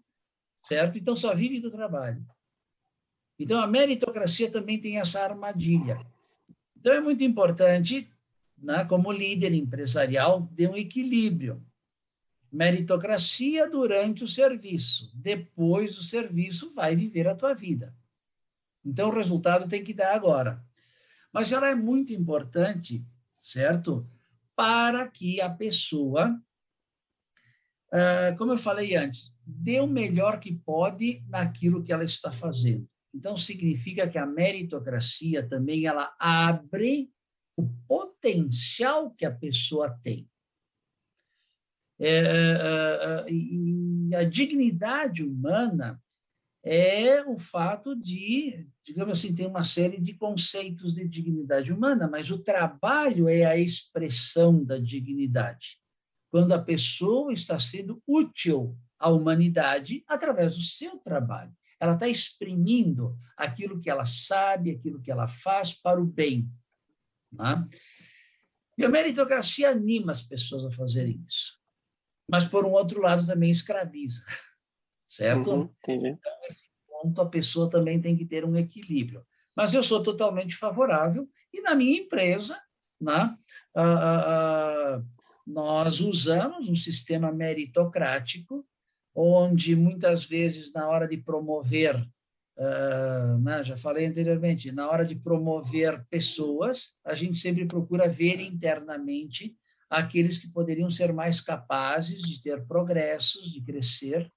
certo? Então só vive do trabalho. Então a meritocracia também tem essa armadilha. Então é muito importante né, como líder empresarial, de um equilíbrio. Meritocracia durante o serviço. Depois do serviço, vai viver a tua vida. Então, o resultado tem que dar agora. Mas ela é muito importante, certo? Para que a pessoa, como eu falei antes, dê o melhor que pode naquilo que ela está fazendo. Então, significa que a meritocracia também ela abre o potencial que a pessoa tem. É, é, é, e a dignidade humana é o fato de, digamos assim, tem uma série de conceitos de dignidade humana, mas o trabalho é a expressão da dignidade. Quando a pessoa está sendo útil à humanidade através do seu trabalho. Ela está exprimindo aquilo que ela sabe, aquilo que ela faz para o bem. Né? E a meritocracia anima as pessoas a fazerem isso. Mas, por um outro lado, também escraviza. Certo? Uhum, então, nesse ponto, a pessoa também tem que ter um equilíbrio. Mas eu sou totalmente favorável, e na minha empresa, né, nós usamos um sistema meritocrático, onde muitas vezes, na hora de promover Uh, né, já falei anteriormente, na hora de promover pessoas, a gente sempre procura ver internamente aqueles que poderiam ser mais capazes de ter progressos, de crescer,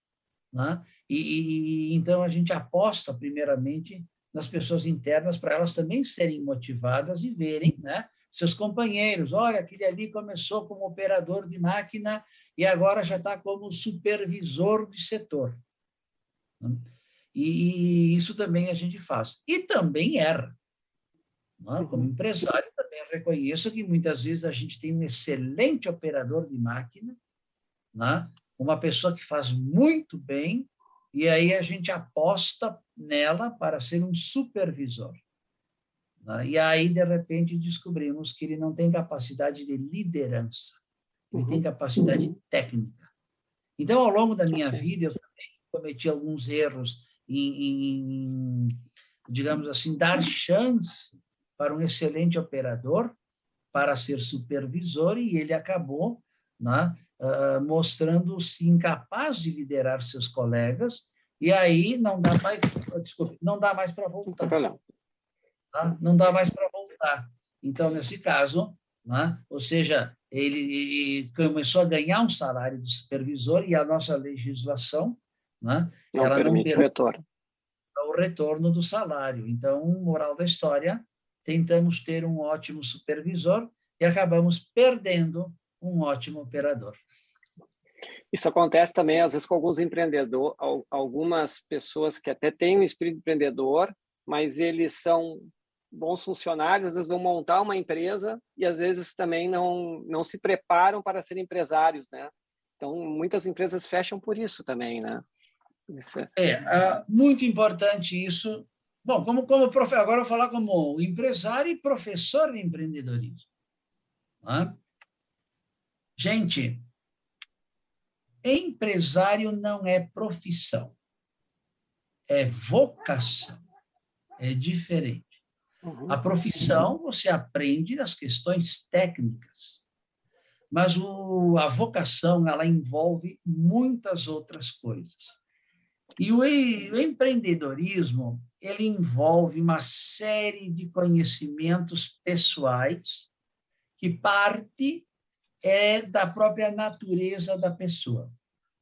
né? e, e então a gente aposta primeiramente nas pessoas internas para elas também serem motivadas e verem, né? Seus companheiros, olha, aquele ali começou como operador de máquina e agora já está como supervisor de setor. Né? E isso também a gente faz. E também erra. É? Como empresário, também reconheço que muitas vezes a gente tem um excelente operador de máquina, né? uma pessoa que faz muito bem, e aí a gente aposta nela para ser um supervisor. Né? E aí, de repente, descobrimos que ele não tem capacidade de liderança, ele tem uhum. capacidade uhum. técnica. Então, ao longo da minha vida, eu também cometi alguns erros em, em, digamos assim, dar chance para um excelente operador para ser supervisor e ele acabou né, uh, mostrando-se incapaz de liderar seus colegas e aí não dá mais, desculpe, não dá mais para voltar. Tá? Não dá mais para voltar. Então, nesse caso, né, ou seja, ele, ele começou a ganhar um salário de supervisor e a nossa legislação né? Não ela permite não retorno. o retorno do salário. Então, moral da história, tentamos ter um ótimo supervisor e acabamos perdendo um ótimo operador. Isso acontece também, às vezes, com alguns empreendedores, algumas pessoas que até têm um espírito empreendedor, mas eles são bons funcionários, às vezes vão montar uma empresa e às vezes também não, não se preparam para ser empresários, né? Então, muitas empresas fecham por isso também, né? É, é muito importante isso. Bom, como, como profe... agora eu vou falar como empresário e professor de empreendedorismo. Né? Gente, empresário não é profissão, é vocação, é diferente. Uhum. A profissão você aprende as questões técnicas, mas o, a vocação ela envolve muitas outras coisas. E o empreendedorismo, ele envolve uma série de conhecimentos pessoais que parte é da própria natureza da pessoa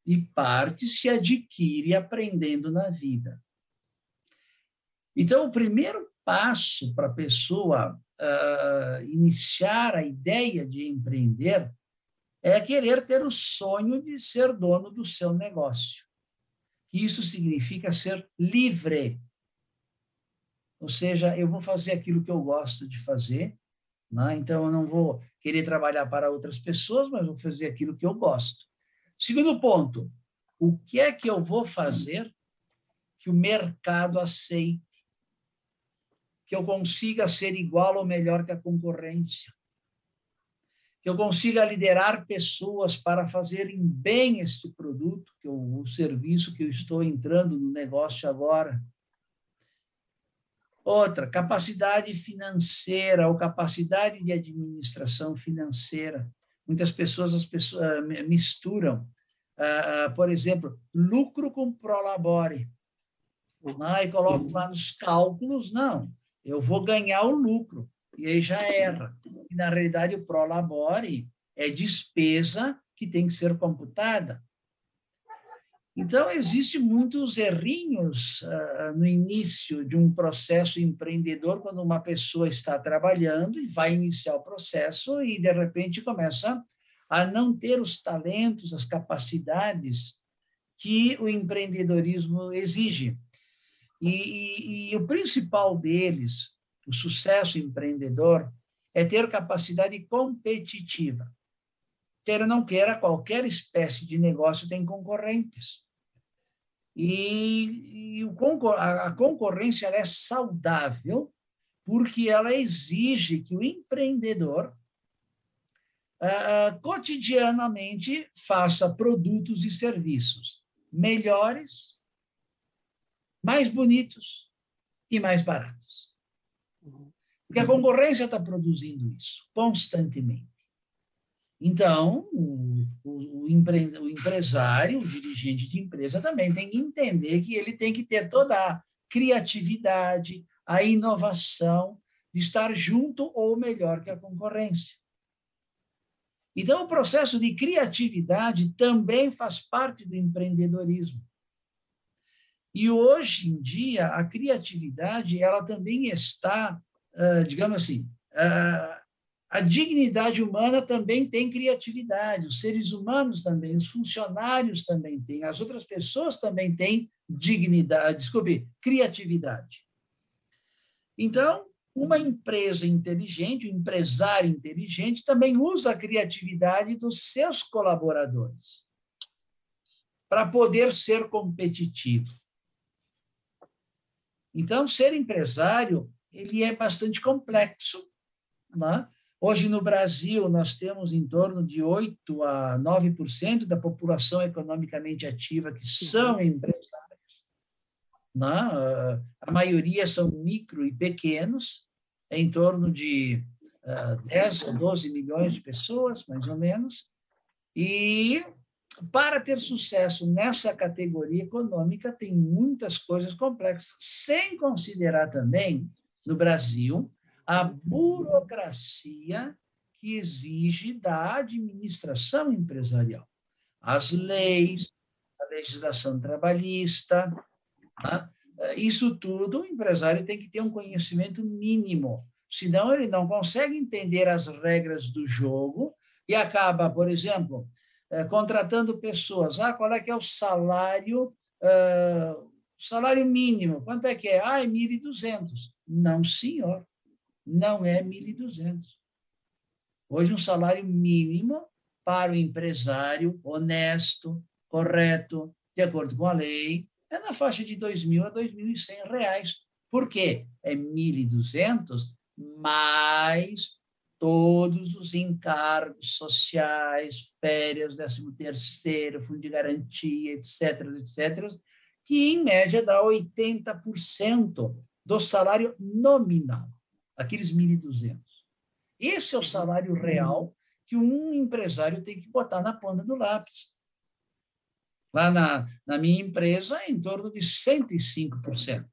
e parte se adquire aprendendo na vida. Então, o primeiro passo para a pessoa uh, iniciar a ideia de empreender é querer ter o sonho de ser dono do seu negócio isso significa ser livre. Ou seja, eu vou fazer aquilo que eu gosto de fazer, né? então eu não vou querer trabalhar para outras pessoas, mas vou fazer aquilo que eu gosto. Segundo ponto, o que é que eu vou fazer que o mercado aceite? Que eu consiga ser igual ou melhor que a concorrência? Que eu consiga liderar pessoas para fazerem bem este produto, que eu, o serviço que eu estou entrando no negócio agora. Outra, capacidade financeira ou capacidade de administração financeira. Muitas pessoas, as pessoas ah, misturam, uh, uh, por exemplo, lucro com prolabore. Ah, e colocam lá nos cálculos, não, eu vou ganhar o lucro e aí já erra. E, na realidade, o prolabore é despesa que tem que ser computada. Então, existem muitos errinhos uh, no início de um processo empreendedor, quando uma pessoa está trabalhando e vai iniciar o processo e, de repente, começa a não ter os talentos, as capacidades que o empreendedorismo exige. E, e, e o principal deles, o sucesso empreendedor, é ter capacidade competitiva. Ou não queira, qualquer espécie de negócio tem concorrentes. E, e o, a concorrência é saudável porque ela exige que o empreendedor uh, cotidianamente faça produtos e serviços melhores, mais bonitos e mais baratos. Porque a concorrência está produzindo isso constantemente. Então, o, o, o, empre, o empresário, o dirigente de empresa também tem que entender que ele tem que ter toda a criatividade, a inovação de estar junto ou melhor que a concorrência. Então, o processo de criatividade também faz parte do empreendedorismo. E hoje em dia, a criatividade ela também está, digamos assim, a dignidade humana também tem criatividade, os seres humanos também, os funcionários também têm, as outras pessoas também têm dignidade, desculpe, criatividade. Então, uma empresa inteligente, um empresário inteligente, também usa a criatividade dos seus colaboradores para poder ser competitivo. Então, ser empresário ele é bastante complexo. Né? Hoje, no Brasil, nós temos em torno de 8 a 9% da população economicamente ativa que são empresários. Né? A maioria são micro e pequenos, em torno de uh, 10 ou 12 milhões de pessoas, mais ou menos. E para ter sucesso nessa categoria econômica, tem muitas coisas complexas, sem considerar também, no Brasil, a burocracia que exige da administração empresarial. As leis, a legislação trabalhista, tá? isso tudo o empresário tem que ter um conhecimento mínimo, senão ele não consegue entender as regras do jogo e acaba, por exemplo, eh, contratando pessoas. Ah, qual é que é o salário, uh, salário mínimo? Quanto é que é? Ah, é 1.200. Não, senhor, não é 1.200. Hoje, um salário mínimo para o empresário honesto, correto, de acordo com a lei, é na faixa de R$ 2.000 a R$ 2.100. Por quê? É 1.200 mais todos os encargos sociais, férias, 13 terceiro, fundo de garantia, etc., etc., que em média dá 80% do salário nominal, aqueles 1.200. Esse é o salário real que um empresário tem que botar na ponta do lápis. Lá na, na minha empresa, em torno de 105%,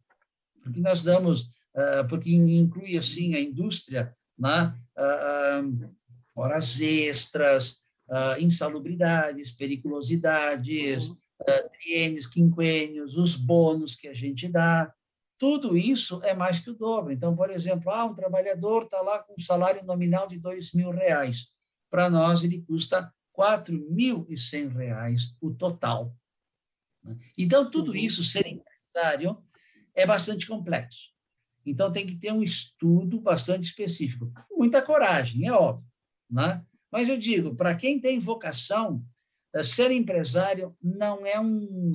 porque nós damos, uh, porque inclui assim a indústria, né? Uh, horas extras, uh, insalubridades, periculosidades, uh, triênios, quinquênios, os bônus que a gente dá, tudo isso é mais que o dobro. Então, por exemplo, ah, um trabalhador está lá com um salário nominal de dois mil reais. Para nós, ele custa R$ reais o total. Né? Então, tudo uhum. isso, ser empresário, é bastante complexo. Então, tem que ter um estudo bastante específico. Muita coragem, é óbvio. Né? Mas eu digo, para quem tem vocação, eh, ser empresário não é um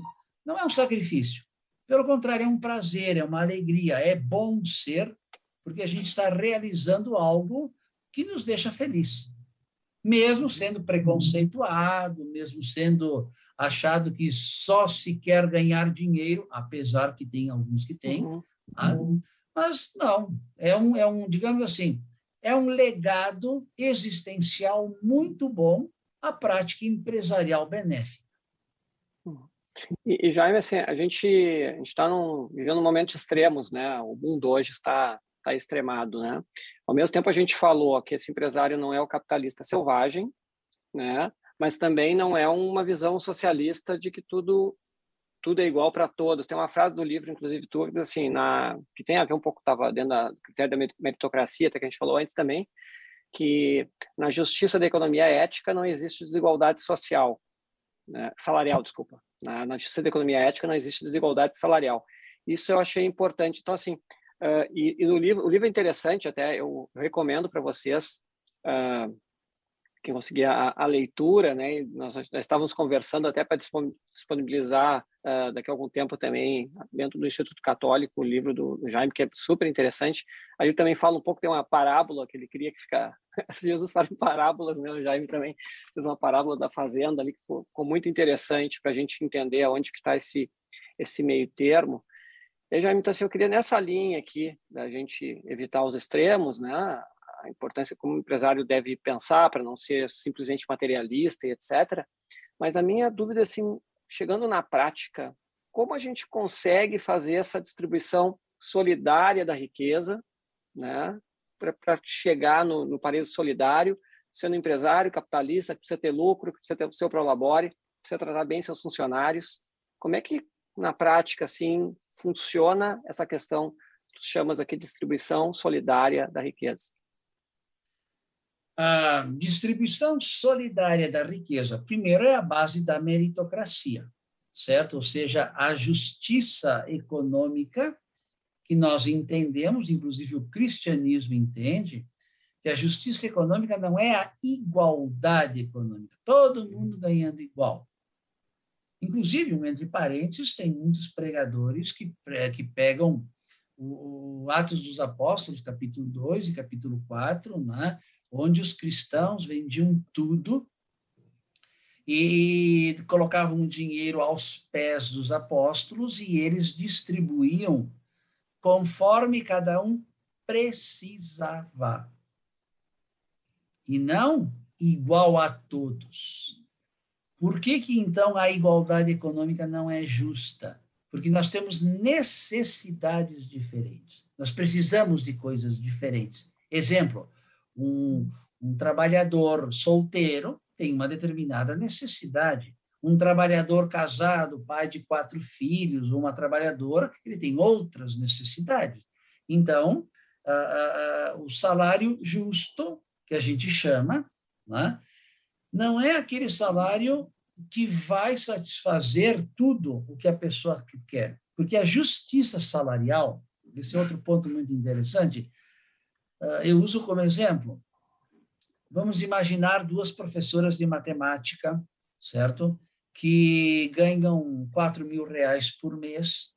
não é um sacrifício. Pelo contrário, é um prazer, é uma alegria, é bom ser, porque a gente está realizando algo que nos deixa feliz mesmo sendo preconceituado, mesmo sendo achado que só se quer ganhar dinheiro, apesar que tem alguns que têm, uhum. Tá? mas não, é um, é um, digamos assim, é um legado existencial muito bom a prática empresarial benéfica. E, e Jaime, assim, a gente está vivendo um momento extremos, né? O mundo hoje está está extremado, né? Ao mesmo tempo a gente falou que esse empresário não é o capitalista selvagem, né? Mas também não é uma visão socialista de que tudo tudo é igual para todos. Tem uma frase do livro, inclusive, tu, assim, na, que tem a ver um pouco, estava dentro do critério da meritocracia, até que a gente falou antes também, que na justiça da economia ética não existe desigualdade social, né? salarial, desculpa. Na, na, justiça da economia ética não existe desigualdade salarial. Isso eu achei importante. Então, assim, uh, e, e, o livro, o livro é interessante, até eu recomendo para vocês. Uh, quem conseguir a, a, leitura, né? Nós, nós, estávamos conversando até para disponibilizar uh, daqui a algum tempo também dentro do Instituto Católico o livro do, do, Jaime que é super interessante. Aí ele também fala um pouco tem uma parábola que ele queria que fica Jesus fala em parábolas, né? O Jaime também fez uma parábola da fazenda ali que ficou, ficou muito interessante para a gente entender aonde que está esse esse meio termo. E Jaime, então assim, eu queria nessa linha aqui da gente evitar os extremos, né? A importância como o empresário deve pensar para não ser simplesmente materialista e etc. Mas a minha dúvida é assim, chegando na prática, como a gente consegue fazer essa distribuição solidária da riqueza, né, para chegar no, no pareço solidário, sendo empresário, capitalista, que precisa ter lucro, que precisa ter o seu prolabore, precisa tratar bem seus funcionários. Como é que, na prática, assim, funciona essa questão que chamas aqui de distribuição solidária da riqueza? A distribuição solidária da riqueza, primeiro, é a base da meritocracia, certo? Ou seja, a justiça econômica que nós entendemos, inclusive o cristianismo entende, que a justiça econômica não é a igualdade econômica, todo mundo ganhando igual. Inclusive, entre parênteses, tem muitos pregadores que, que pegam o, Atos dos Apóstolos, capítulo 2 e capítulo 4, né? Onde os cristãos vendiam tudo e colocavam dinheiro aos pés dos apóstolos e eles distribuíam conforme cada um precisava. E não igual a todos. Por que, que então a igualdade econômica não é justa? Porque nós temos necessidades diferentes. Nós precisamos de coisas diferentes. Exemplo, um, um trabalhador solteiro tem uma determinada necessidade. Um trabalhador casado, pai de quatro filhos, uma trabalhadora, ele tem outras necessidades. Então, o salário justo, que a gente chama, né, não é aquele salário que vai satisfazer tudo o que a pessoa quer. Porque a justiça salarial, esse é outro ponto muito interessante, eu uso como exemplo. Vamos imaginar duas professoras de matemática, certo? Que ganham 4 mil reais por mês,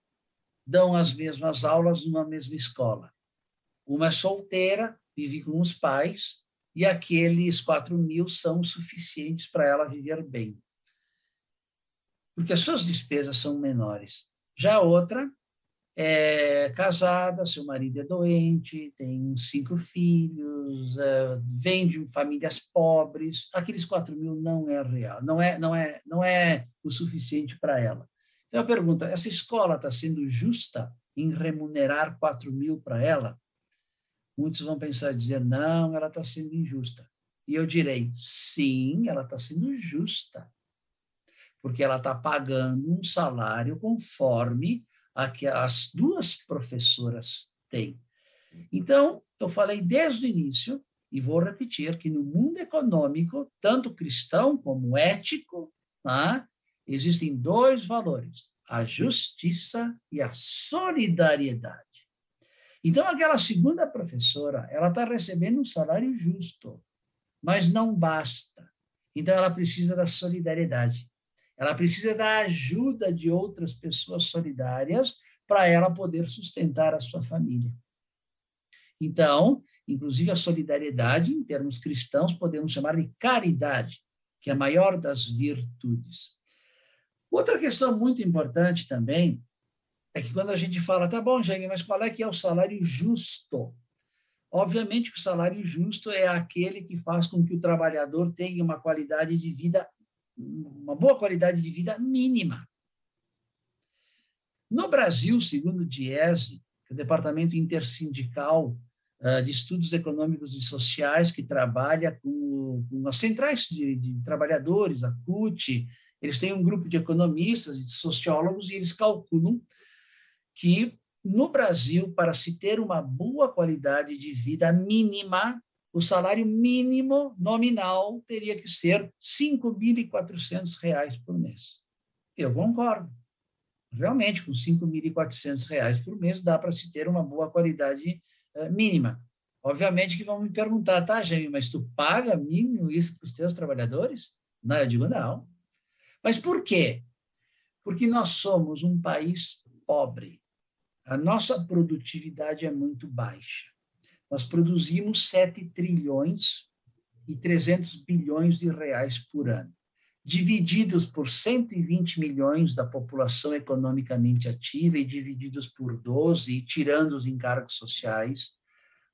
dão as mesmas aulas numa mesma escola. Uma é solteira, vive com os pais, e aqueles 4 mil são suficientes para ela viver bem. Porque as suas despesas são menores. Já a outra é casada, seu marido é doente, tem cinco filhos, é, vem de famílias pobres, aqueles quatro mil não é real, não é, não é, não é o suficiente para ela. Então a pergunta: essa escola está sendo justa em remunerar quatro mil para ela? Muitos vão pensar dizer não, ela está sendo injusta. E eu direi sim, ela está sendo justa, porque ela está pagando um salário conforme a que as duas professoras têm. Então, eu falei desde o início, e vou repetir, que no mundo econômico, tanto cristão como ético, tá? existem dois valores: a justiça e a solidariedade. Então, aquela segunda professora, ela está recebendo um salário justo, mas não basta. Então, ela precisa da solidariedade. Ela precisa da ajuda de outras pessoas solidárias para ela poder sustentar a sua família. Então, inclusive a solidariedade, em termos cristãos, podemos chamar de caridade, que é a maior das virtudes. Outra questão muito importante também é que quando a gente fala, tá bom, Jaime, mas qual é que é o salário justo? Obviamente que o salário justo é aquele que faz com que o trabalhador tenha uma qualidade de vida uma boa qualidade de vida mínima. No Brasil, segundo o DIESE, é o Departamento Intersindical ah, de Estudos Econômicos e Sociais, que trabalha com, com as centrais de, de trabalhadores, a CUT, eles têm um grupo de economistas, de sociólogos, e eles calculam que no Brasil, para se ter uma boa qualidade de vida mínima, o salário mínimo nominal teria que ser R$ 5.400 por mês. Eu concordo. Realmente, com R$ 5.400 por mês, dá para se ter uma boa qualidade uh, mínima. Obviamente que vão me perguntar, tá, Jaime, mas tu paga mínimo isso para os teus trabalhadores? Não, eu digo não. Mas por quê? Porque nós somos um país pobre. A nossa produtividade é muito baixa. Nós produzimos 7 trilhões e 300 bilhões de reais por ano. Divididos por 120 milhões da população economicamente ativa e divididos por 12, e tirando os encargos sociais,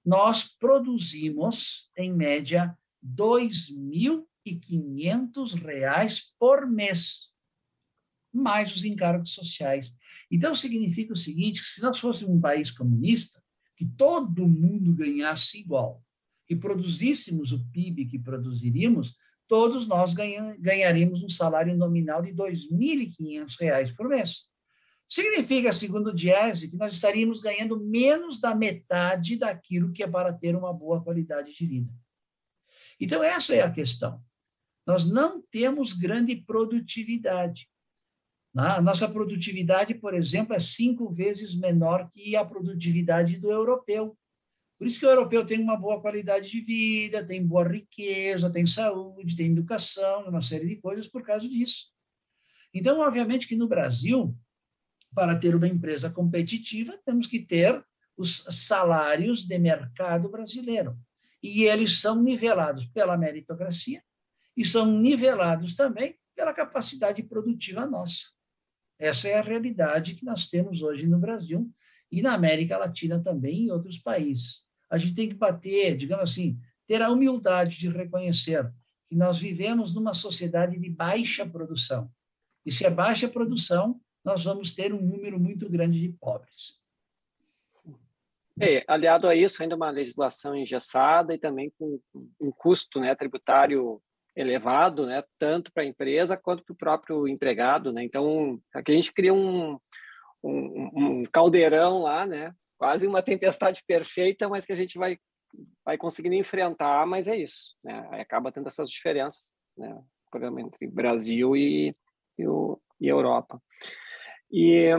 nós produzimos, em média, R$ 2.500 por mês mais os encargos sociais. Então, significa o seguinte, se nós fôssemos um país comunista, que todo mundo ganhasse igual e produzíssemos o PIB que produziríamos, todos nós ganharíamos um salário nominal de R$ 2.500 por mês. Significa, segundo o Diese, que nós estaríamos ganhando menos da metade daquilo que é para ter uma boa qualidade de vida. Então, essa é a questão. Nós não temos grande produtividade. A nossa produtividade, por exemplo, é cinco vezes menor que a produtividade do europeu. Por isso que o europeu tem uma boa qualidade de vida, tem boa riqueza, tem saúde, tem educação, uma série de coisas por causa disso. Então, obviamente que no Brasil, para ter uma empresa competitiva, temos que ter os salários de mercado brasileiro. E eles são nivelados pela meritocracia e são nivelados também pela capacidade produtiva nossa. Essa é a realidade que nós temos hoje no Brasil e na América Latina também em outros países. A gente tem que bater, digamos assim, ter a humildade de reconhecer que nós vivemos numa sociedade de baixa produção. E se é baixa produção, nós vamos ter um número muito grande de pobres. É, aliado a isso, ainda uma legislação engessada e também com um custo né, tributário elevado, né, tanto para a empresa quanto para o próprio empregado, né? Então, aqui a gente cria um, um, um, caldeirão lá, né? Quase uma tempestade perfeita, mas que a gente vai vai conseguindo enfrentar, mas é isso, né? Aí acaba tendo essas diferenças, né? Entre Brasil e, e, o, e Europa. E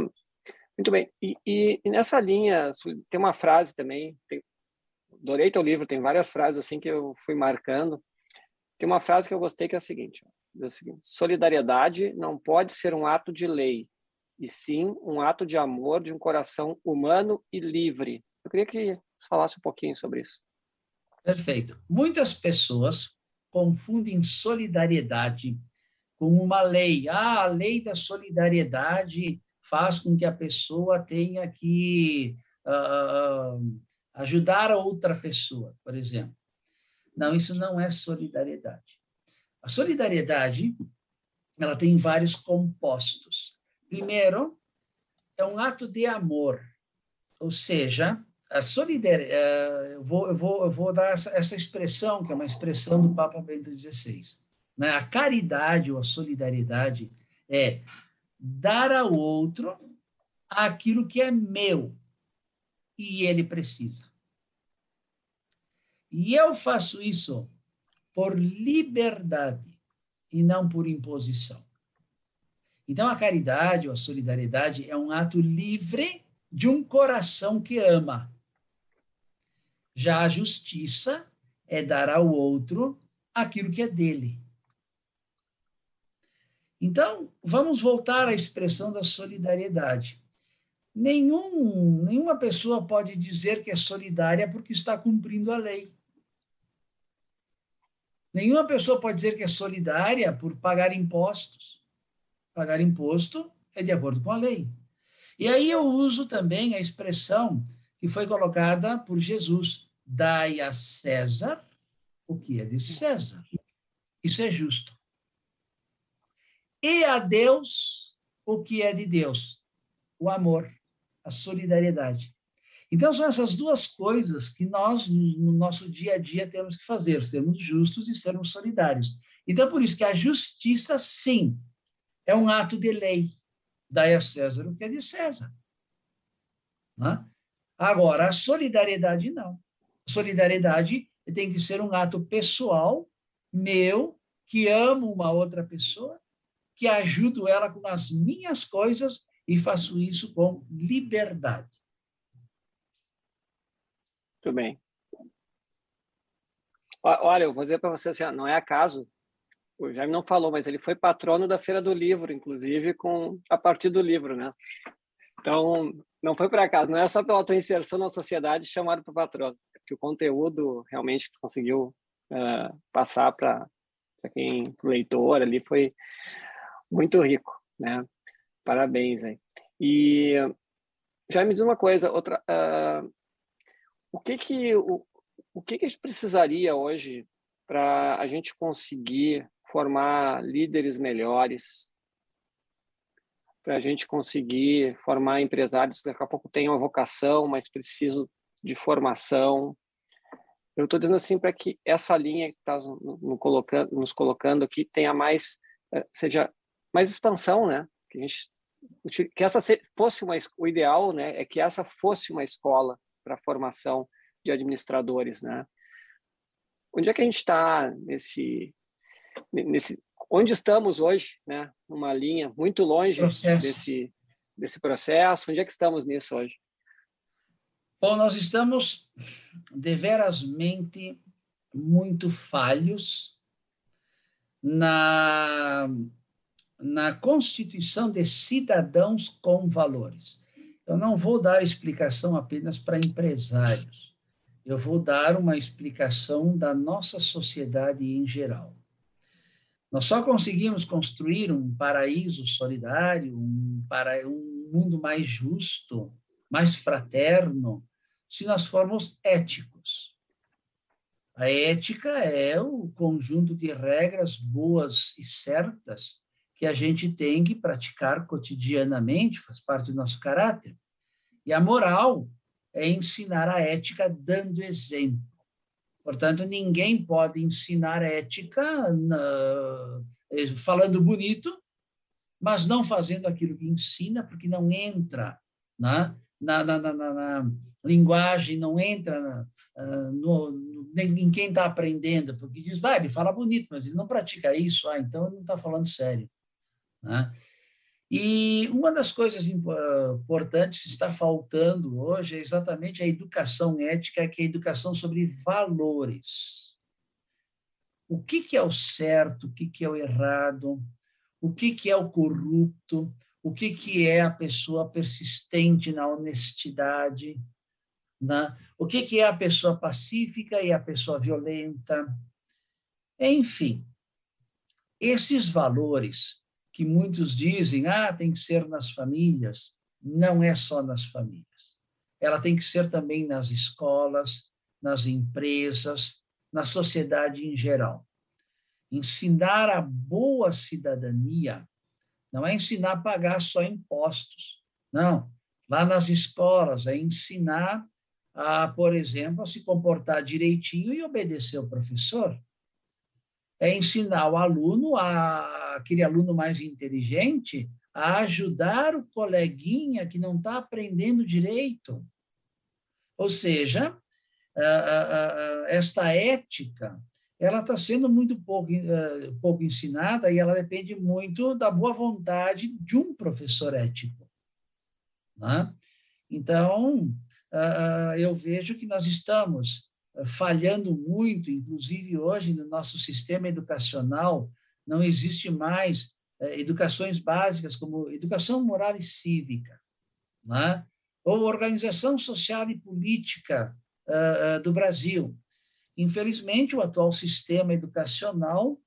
muito bem. E, e, e, nessa linha tem uma frase também. Tem, adorei teu livro. Tem várias frases assim que eu fui marcando. Tem uma frase que eu gostei que é a seguinte, é a seguinte: solidariedade não pode ser um ato de lei, e sim um ato de amor de um coração humano e livre. Eu queria que você falasse um pouquinho sobre isso. Perfeito. Muitas pessoas confundem solidariedade com uma lei. Ah, a lei da solidariedade faz com que a pessoa tenha que uh, ajudar a outra pessoa, por exemplo. Não, isso não é solidariedade. A solidariedade, ela tem vários compostos. Primeiro, é um ato de amor, ou seja, a solidariedade. Eh, eu vou, eu vou, eu vou dar essa, essa expressão, que é uma expressão do Papa Bento XVI. Né? A caridade ou a solidariedade é dar ao outro aquilo que é meu e ele precisa. E eu faço isso por liberdade e não por imposição. Então, a caridade ou a solidariedade é um ato livre de um coração que ama. Já a justiça é dar ao outro aquilo que é dele. Então, vamos voltar à expressão da solidariedade. Nenhum, nenhuma pessoa pode dizer que é solidária porque está cumprindo a lei. Nenhuma pessoa pode dizer que é solidária por pagar impostos. Pagar imposto é de acordo com a lei. E aí eu uso também a expressão que foi colocada por Jesus: dai a César o que é de César. Isso é justo. E a Deus o que é de Deus: o amor, a solidariedade. Então, são essas duas coisas que nós, no nosso dia a dia, temos que fazer: sermos justos e sermos solidários. Então, por isso que a justiça, sim, é um ato de lei. Dai a César o que é de César. Né? Agora, a solidariedade, não. A solidariedade tem que ser um ato pessoal, meu, que amo uma outra pessoa, que ajudo ela com as minhas coisas e faço isso com liberdade. Muito bem. Olha, eu vou dizer para você assim, não é acaso. O Jaime não falou, mas ele foi patrono da Feira do Livro, inclusive com a partir do livro, né? Então, não foi por acaso, não é só pela tua inserção na sociedade chamado para patrono, é porque o conteúdo realmente conseguiu uh, passar para quem leitor ali foi muito rico, né? Parabéns aí. E já me diz uma coisa, outra, uh, o que que o, o que que a gente precisaria hoje para a gente conseguir formar líderes melhores, para a gente conseguir formar empresários que daqui a pouco tenham a vocação, mas precisam de formação. Eu estou dizendo assim para que essa linha que está nos colocando, nos colocando aqui tenha mais, eh, seja mais expansão, né? Que, a gente, que essa fosse uma, o ideal, né? É que essa fosse uma escola para a formação de administradores, né? Onde é que a gente está nesse, nesse, onde estamos hoje, né? Numa linha muito longe processo. desse desse processo. Onde é que estamos nisso hoje? Bom, nós estamos deverasmente muito falhos na, na constituição de cidadãos com valores. Eu não vou dar explicação apenas para empresários, eu vou dar uma explicação da nossa sociedade em geral. Nós só conseguimos construir um paraíso solidário, um, para, um mundo mais justo, mais fraterno, se nós formos éticos. A ética é o conjunto de regras boas e certas que a gente tem que praticar cotidianamente, faz parte do nosso caráter. E a moral é ensinar a ética dando exemplo. Portanto, ninguém pode ensinar ética na, falando bonito, mas não fazendo aquilo que ensina, porque não entra na, na, na, na linguagem, não entra uh, no, no, em quem está aprendendo, porque diz, vai, ele fala bonito, mas ele não pratica isso, ah, então ele não está falando sério. Né? E uma das coisas importantes que está faltando hoje é exatamente a educação ética, que é a educação sobre valores. O que, que é o certo, o que, que é o errado, o que, que é o corrupto, o que, que é a pessoa persistente na honestidade, né? o que, que é a pessoa pacífica e a pessoa violenta. Enfim, esses valores que muitos dizem, ah, tem que ser nas famílias, não é só nas famílias. Ela tem que ser também nas escolas, nas empresas, na sociedade em geral. Ensinar a boa cidadania não é ensinar a pagar só impostos. Não. Lá nas escolas é ensinar a, por exemplo, a se comportar direitinho e obedecer o professor. É ensinar o aluno, a, aquele aluno mais inteligente, a ajudar o coleguinha que não está aprendendo direito. Ou seja, esta ética ela está sendo muito pouco, uh, pouco ensinada e ela depende muito da boa vontade de um professor ético. Né? Então, eu vejo que nós estamos falhando muito, inclusive hoje no nosso sistema educacional, não existe mais uh, educações básicas como educação moral e cívica, né? ou organização social e política do Brasil Infelizmente, o atual sistema educacional,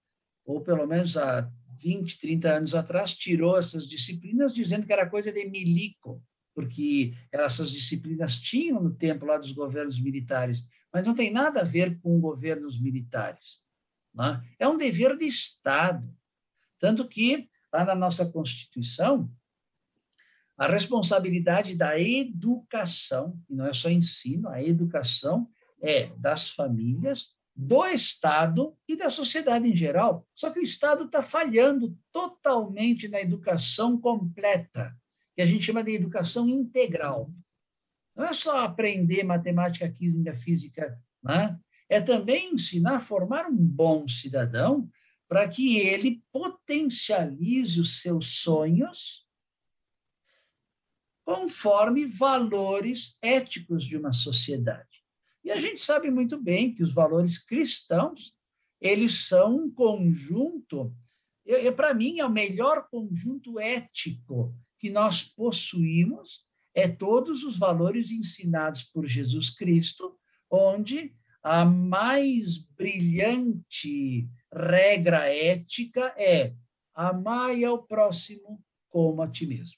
ou pelo menos há 20, 30 anos atrás, tirou essas disciplinas dizendo que era coisa de milico, porque essas disciplinas tinham no tempo lá dos governos militares, mas não tem nada a ver com governos militares. Né? É um dever de Estado. Tanto que, lá na nossa Constituição, a responsabilidade da educação, e não é só ensino, a educação é das famílias, do Estado e da sociedade em geral. Só que o Estado está falhando totalmente na educação completa, que a gente chama de educação integral. Não é só aprender matemática, química, física, né? é também ensinar a formar um bom cidadão para que ele potencialize os seus sonhos conforme valores éticos de uma sociedade. E a gente sabe muito bem que os valores cristãos, eles são um conjunto, para mim é o melhor conjunto ético que nós possuímos, é todos os valores ensinados por Jesus Cristo, onde a mais brilhante regra ética é amai ao próximo como a ti mesmo.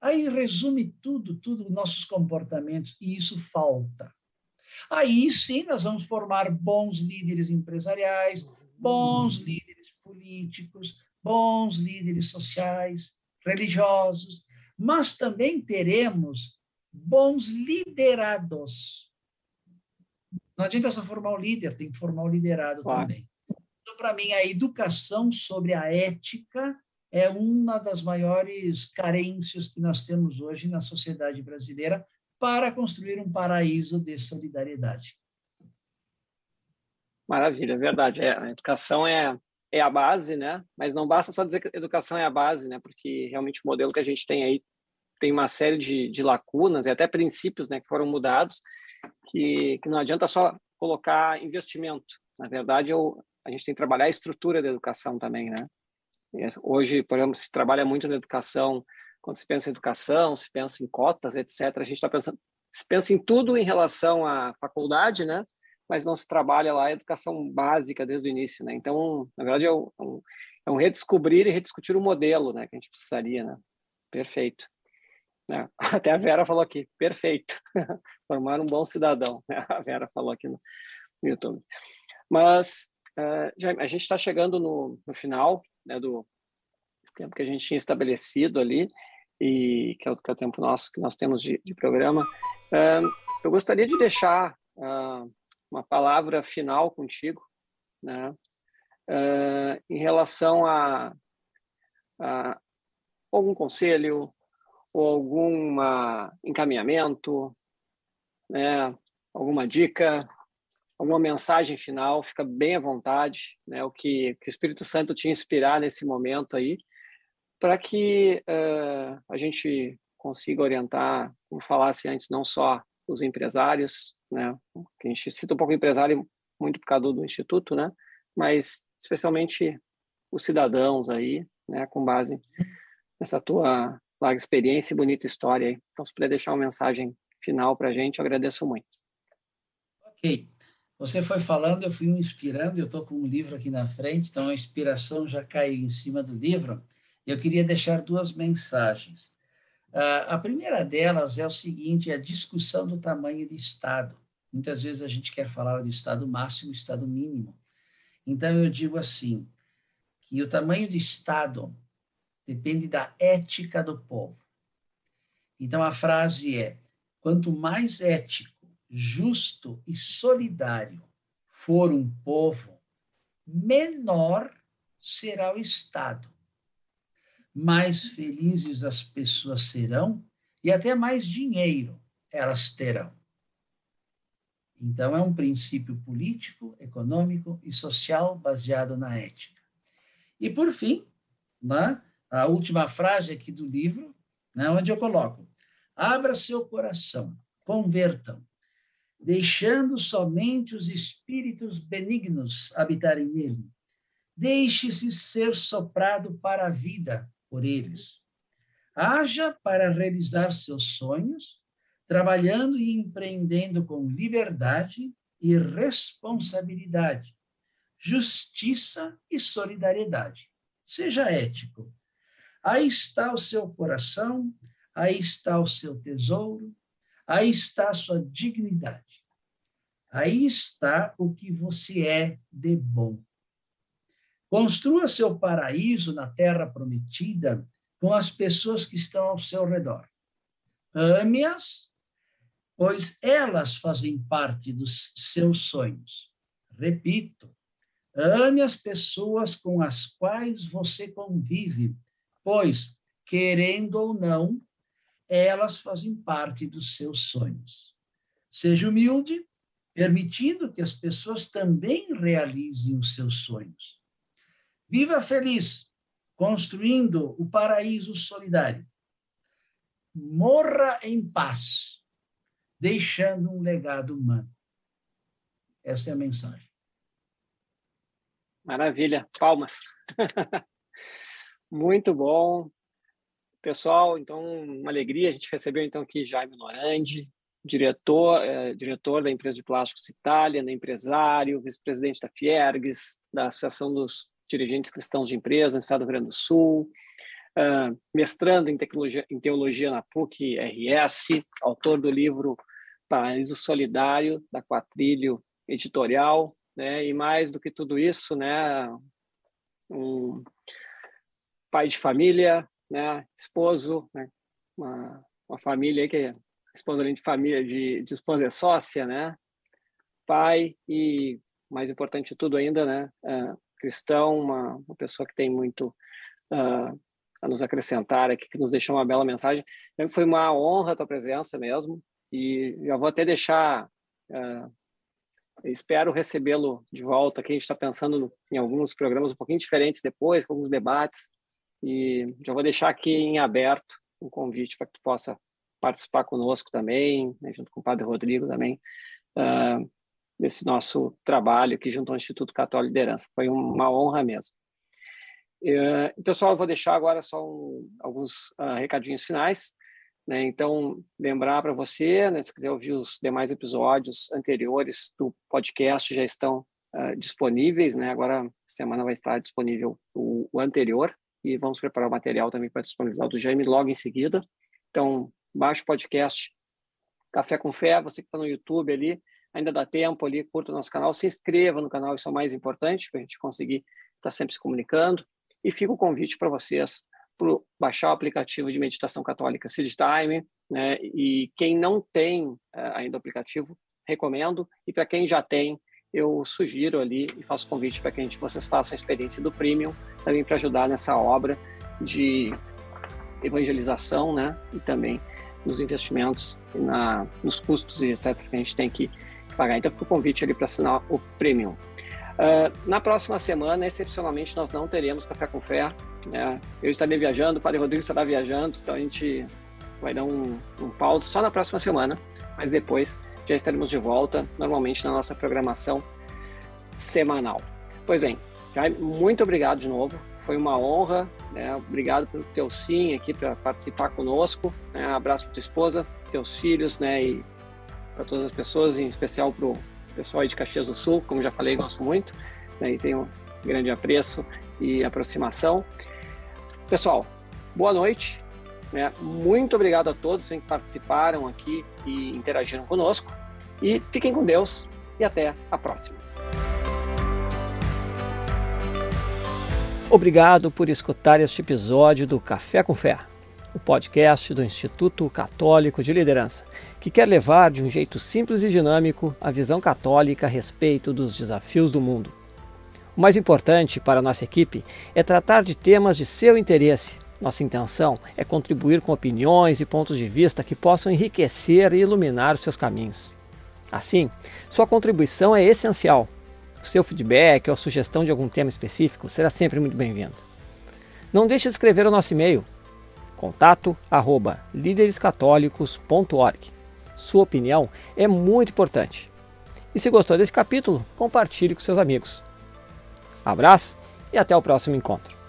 Aí resume tudo, tudo, nossos comportamentos, e isso falta. Aí sim nós vamos formar bons líderes empresariais, bons líderes políticos, bons líderes sociais, religiosos, mas também teremos bons liderados. Não adianta só formar o líder, tem que formar o liderado claro. também. Então, para mim, a educação sobre a ética é uma das maiores carências que nós temos hoje na sociedade brasileira para construir um paraíso de solidariedade. Maravilha, é verdade. É, a educação é, é a base, né? Mas não basta só dizer que educação é a base, né? Porque realmente o modelo que a gente tem aí tem uma série de, de lacunas e até princípios, né, que foram mudados, que, que não adianta só colocar investimento. Na verdade, eu, a gente tem que trabalhar a estrutura da educação também, né? Hoje, por exemplo, se trabalha muito na educação, quando se pensa em educação, se pensa em cotas, etc. A gente está pensando, se pensa em tudo em relação à faculdade, né? Mas não se trabalha lá a educação básica desde o início, né? Então, na verdade, é um, é um redescobrir e rediscutir o modelo, né? Que a gente precisaria, né? Perfeito. Né? Até a Vera falou aqui, perfeito. Formar um bom cidadão. Né? A Vera falou aqui no, no YouTube. Mas uh, já, a gente está chegando no, no final né, do tempo que a gente tinha estabelecido ali, e que é o, que é o tempo nosso que nós temos de, de programa. Uh, eu gostaria de deixar uh, uma palavra final contigo, né, uh, em relação a, a, algum conselho ou algum encaminhamento, né, alguma dica alguma mensagem final, fica bem à vontade, né, o que, que o Espírito Santo te inspirar nesse momento aí, para que uh, a gente consiga orientar, como falasse antes, não só os empresários, né, que a gente cita um pouco o empresário muito por causa do Instituto, né, mas especialmente os cidadãos aí, né, com base nessa tua larga experiência e bonita história aí. Então, se puder deixar uma mensagem final para a gente, eu agradeço muito. Ok. Você foi falando, eu fui me inspirando, eu estou com um livro aqui na frente, então a inspiração já caiu em cima do livro. Eu queria deixar duas mensagens. Uh, a primeira delas é o seguinte: a discussão do tamanho de Estado. Muitas vezes a gente quer falar de Estado máximo Estado mínimo. Então eu digo assim: que o tamanho de Estado depende da ética do povo. Então a frase é: quanto mais ético justo e solidário for um povo, menor será o Estado. Mais felizes as pessoas serão e até mais dinheiro elas terão. Então, é um princípio político, econômico e social baseado na ética. E, por fim, né, a última frase aqui do livro, né, onde eu coloco: abra seu coração, convertam, deixando somente os espíritos benignos habitarem nele. Deixe-se ser soprado para a vida por eles. Haja para realizar seus sonhos, trabalhando e empreendendo com liberdade e responsabilidade, justiça e solidariedade. Seja ético. Aí está o seu coração, aí está o seu tesouro, aí está a sua dignidade. Aí está o que você é de bom. Construa seu paraíso na terra prometida com as pessoas que estão ao seu redor. Ame-as, pois elas fazem parte dos seus sonhos. Repito, ame as pessoas com as quais você convive, pois, querendo ou não, elas fazem parte dos seus sonhos. Seja humilde, permitindo que as pessoas também realizem os seus sonhos. Viva feliz, construindo o paraíso solidário. Morra em paz, deixando um legado humano. Essa é a mensagem. Maravilha, palmas. Muito bom. Pessoal, então, uma alegria. A gente recebeu então aqui Jaime Norandi, diretor, é, diretor da empresa de plásticos Itália, né, empresário, vice-presidente da Fiergs, da Associação dos Dirigentes Cristãos de Empresas no Estado do Rio Grande do Sul, uh, mestrando em, em teologia na PUC RS, autor do livro Paraíso Solidário, da Quatrilho Editorial, né, e mais do que tudo isso, né, um pai de família, né, esposo, né, uma, uma família que é esposa além de família, de, de esposa é sócia, né, pai e mais importante de tudo ainda, né, uh, cristão, uma, uma pessoa que tem muito uh, a nos acrescentar aqui, que nos deixou uma bela mensagem. Foi uma honra a tua presença mesmo e já vou até deixar uh, espero recebê-lo de volta aqui. A gente está pensando no, em alguns programas um pouquinho diferentes depois, com alguns debates. E já vou deixar aqui em aberto um convite para que tu possa participar conosco também, né, junto com o Padre Rodrigo também, uh, desse nosso trabalho aqui junto ao Instituto Católico de Liderança. Foi uma honra mesmo. Uh, pessoal, eu vou deixar agora só alguns uh, recadinhos finais. Né? Então, lembrar para você, né, se quiser ouvir os demais episódios anteriores do podcast, já estão uh, disponíveis. Né? Agora, semana vai estar disponível o, o anterior e vamos preparar o material também para disponibilizar o do Jaime logo em seguida. Então, baixe o podcast Café com Fé, você que está no YouTube ali, ainda dá tempo ali, curta o nosso canal, se inscreva no canal, isso é o mais importante, para a gente conseguir estar tá sempre se comunicando. E fica o convite para vocês para baixar o aplicativo de meditação católica Seed Time, né? E quem não tem uh, ainda o aplicativo, recomendo. E para quem já tem, eu sugiro ali e faço convite para que a gente, vocês façam a experiência do Premium, também para ajudar nessa obra de evangelização, né? E também nos investimentos, na, nos custos e etc. que a gente tem que pagar. Então fica o convite ali para assinar o Premium. Uh, na próxima semana, excepcionalmente, nós não teremos Café com Fé. Né? Eu estarei viajando, o Padre Rodrigo estará viajando, então a gente vai dar um, um pause só na próxima semana, mas depois já estaremos de volta, normalmente na nossa programação semanal. Pois bem, Jaime, muito obrigado de novo. Foi uma honra, né? obrigado pelo teu sim aqui para participar conosco. Né? Abraço para tua esposa, teus filhos, né? E para todas as pessoas, em especial para o pessoal de Caxias do Sul, como já falei, gosto muito, né, e tenho grande apreço e aproximação. Pessoal, boa noite. Né? Muito obrigado a todos que participaram aqui e interagiram conosco. E fiquem com Deus e até a próxima. Obrigado por escutar este episódio do Café com Fé o podcast do Instituto Católico de Liderança, que quer levar de um jeito simples e dinâmico a visão católica a respeito dos desafios do mundo. O mais importante para a nossa equipe é tratar de temas de seu interesse. Nossa intenção é contribuir com opiniões e pontos de vista que possam enriquecer e iluminar seus caminhos. Assim, sua contribuição é essencial. O seu feedback ou sugestão de algum tema específico será sempre muito bem-vindo. Não deixe de escrever o nosso e-mail contato arroba líderescatólicos.org. Sua opinião é muito importante. E se gostou desse capítulo, compartilhe com seus amigos. Abraço e até o próximo encontro.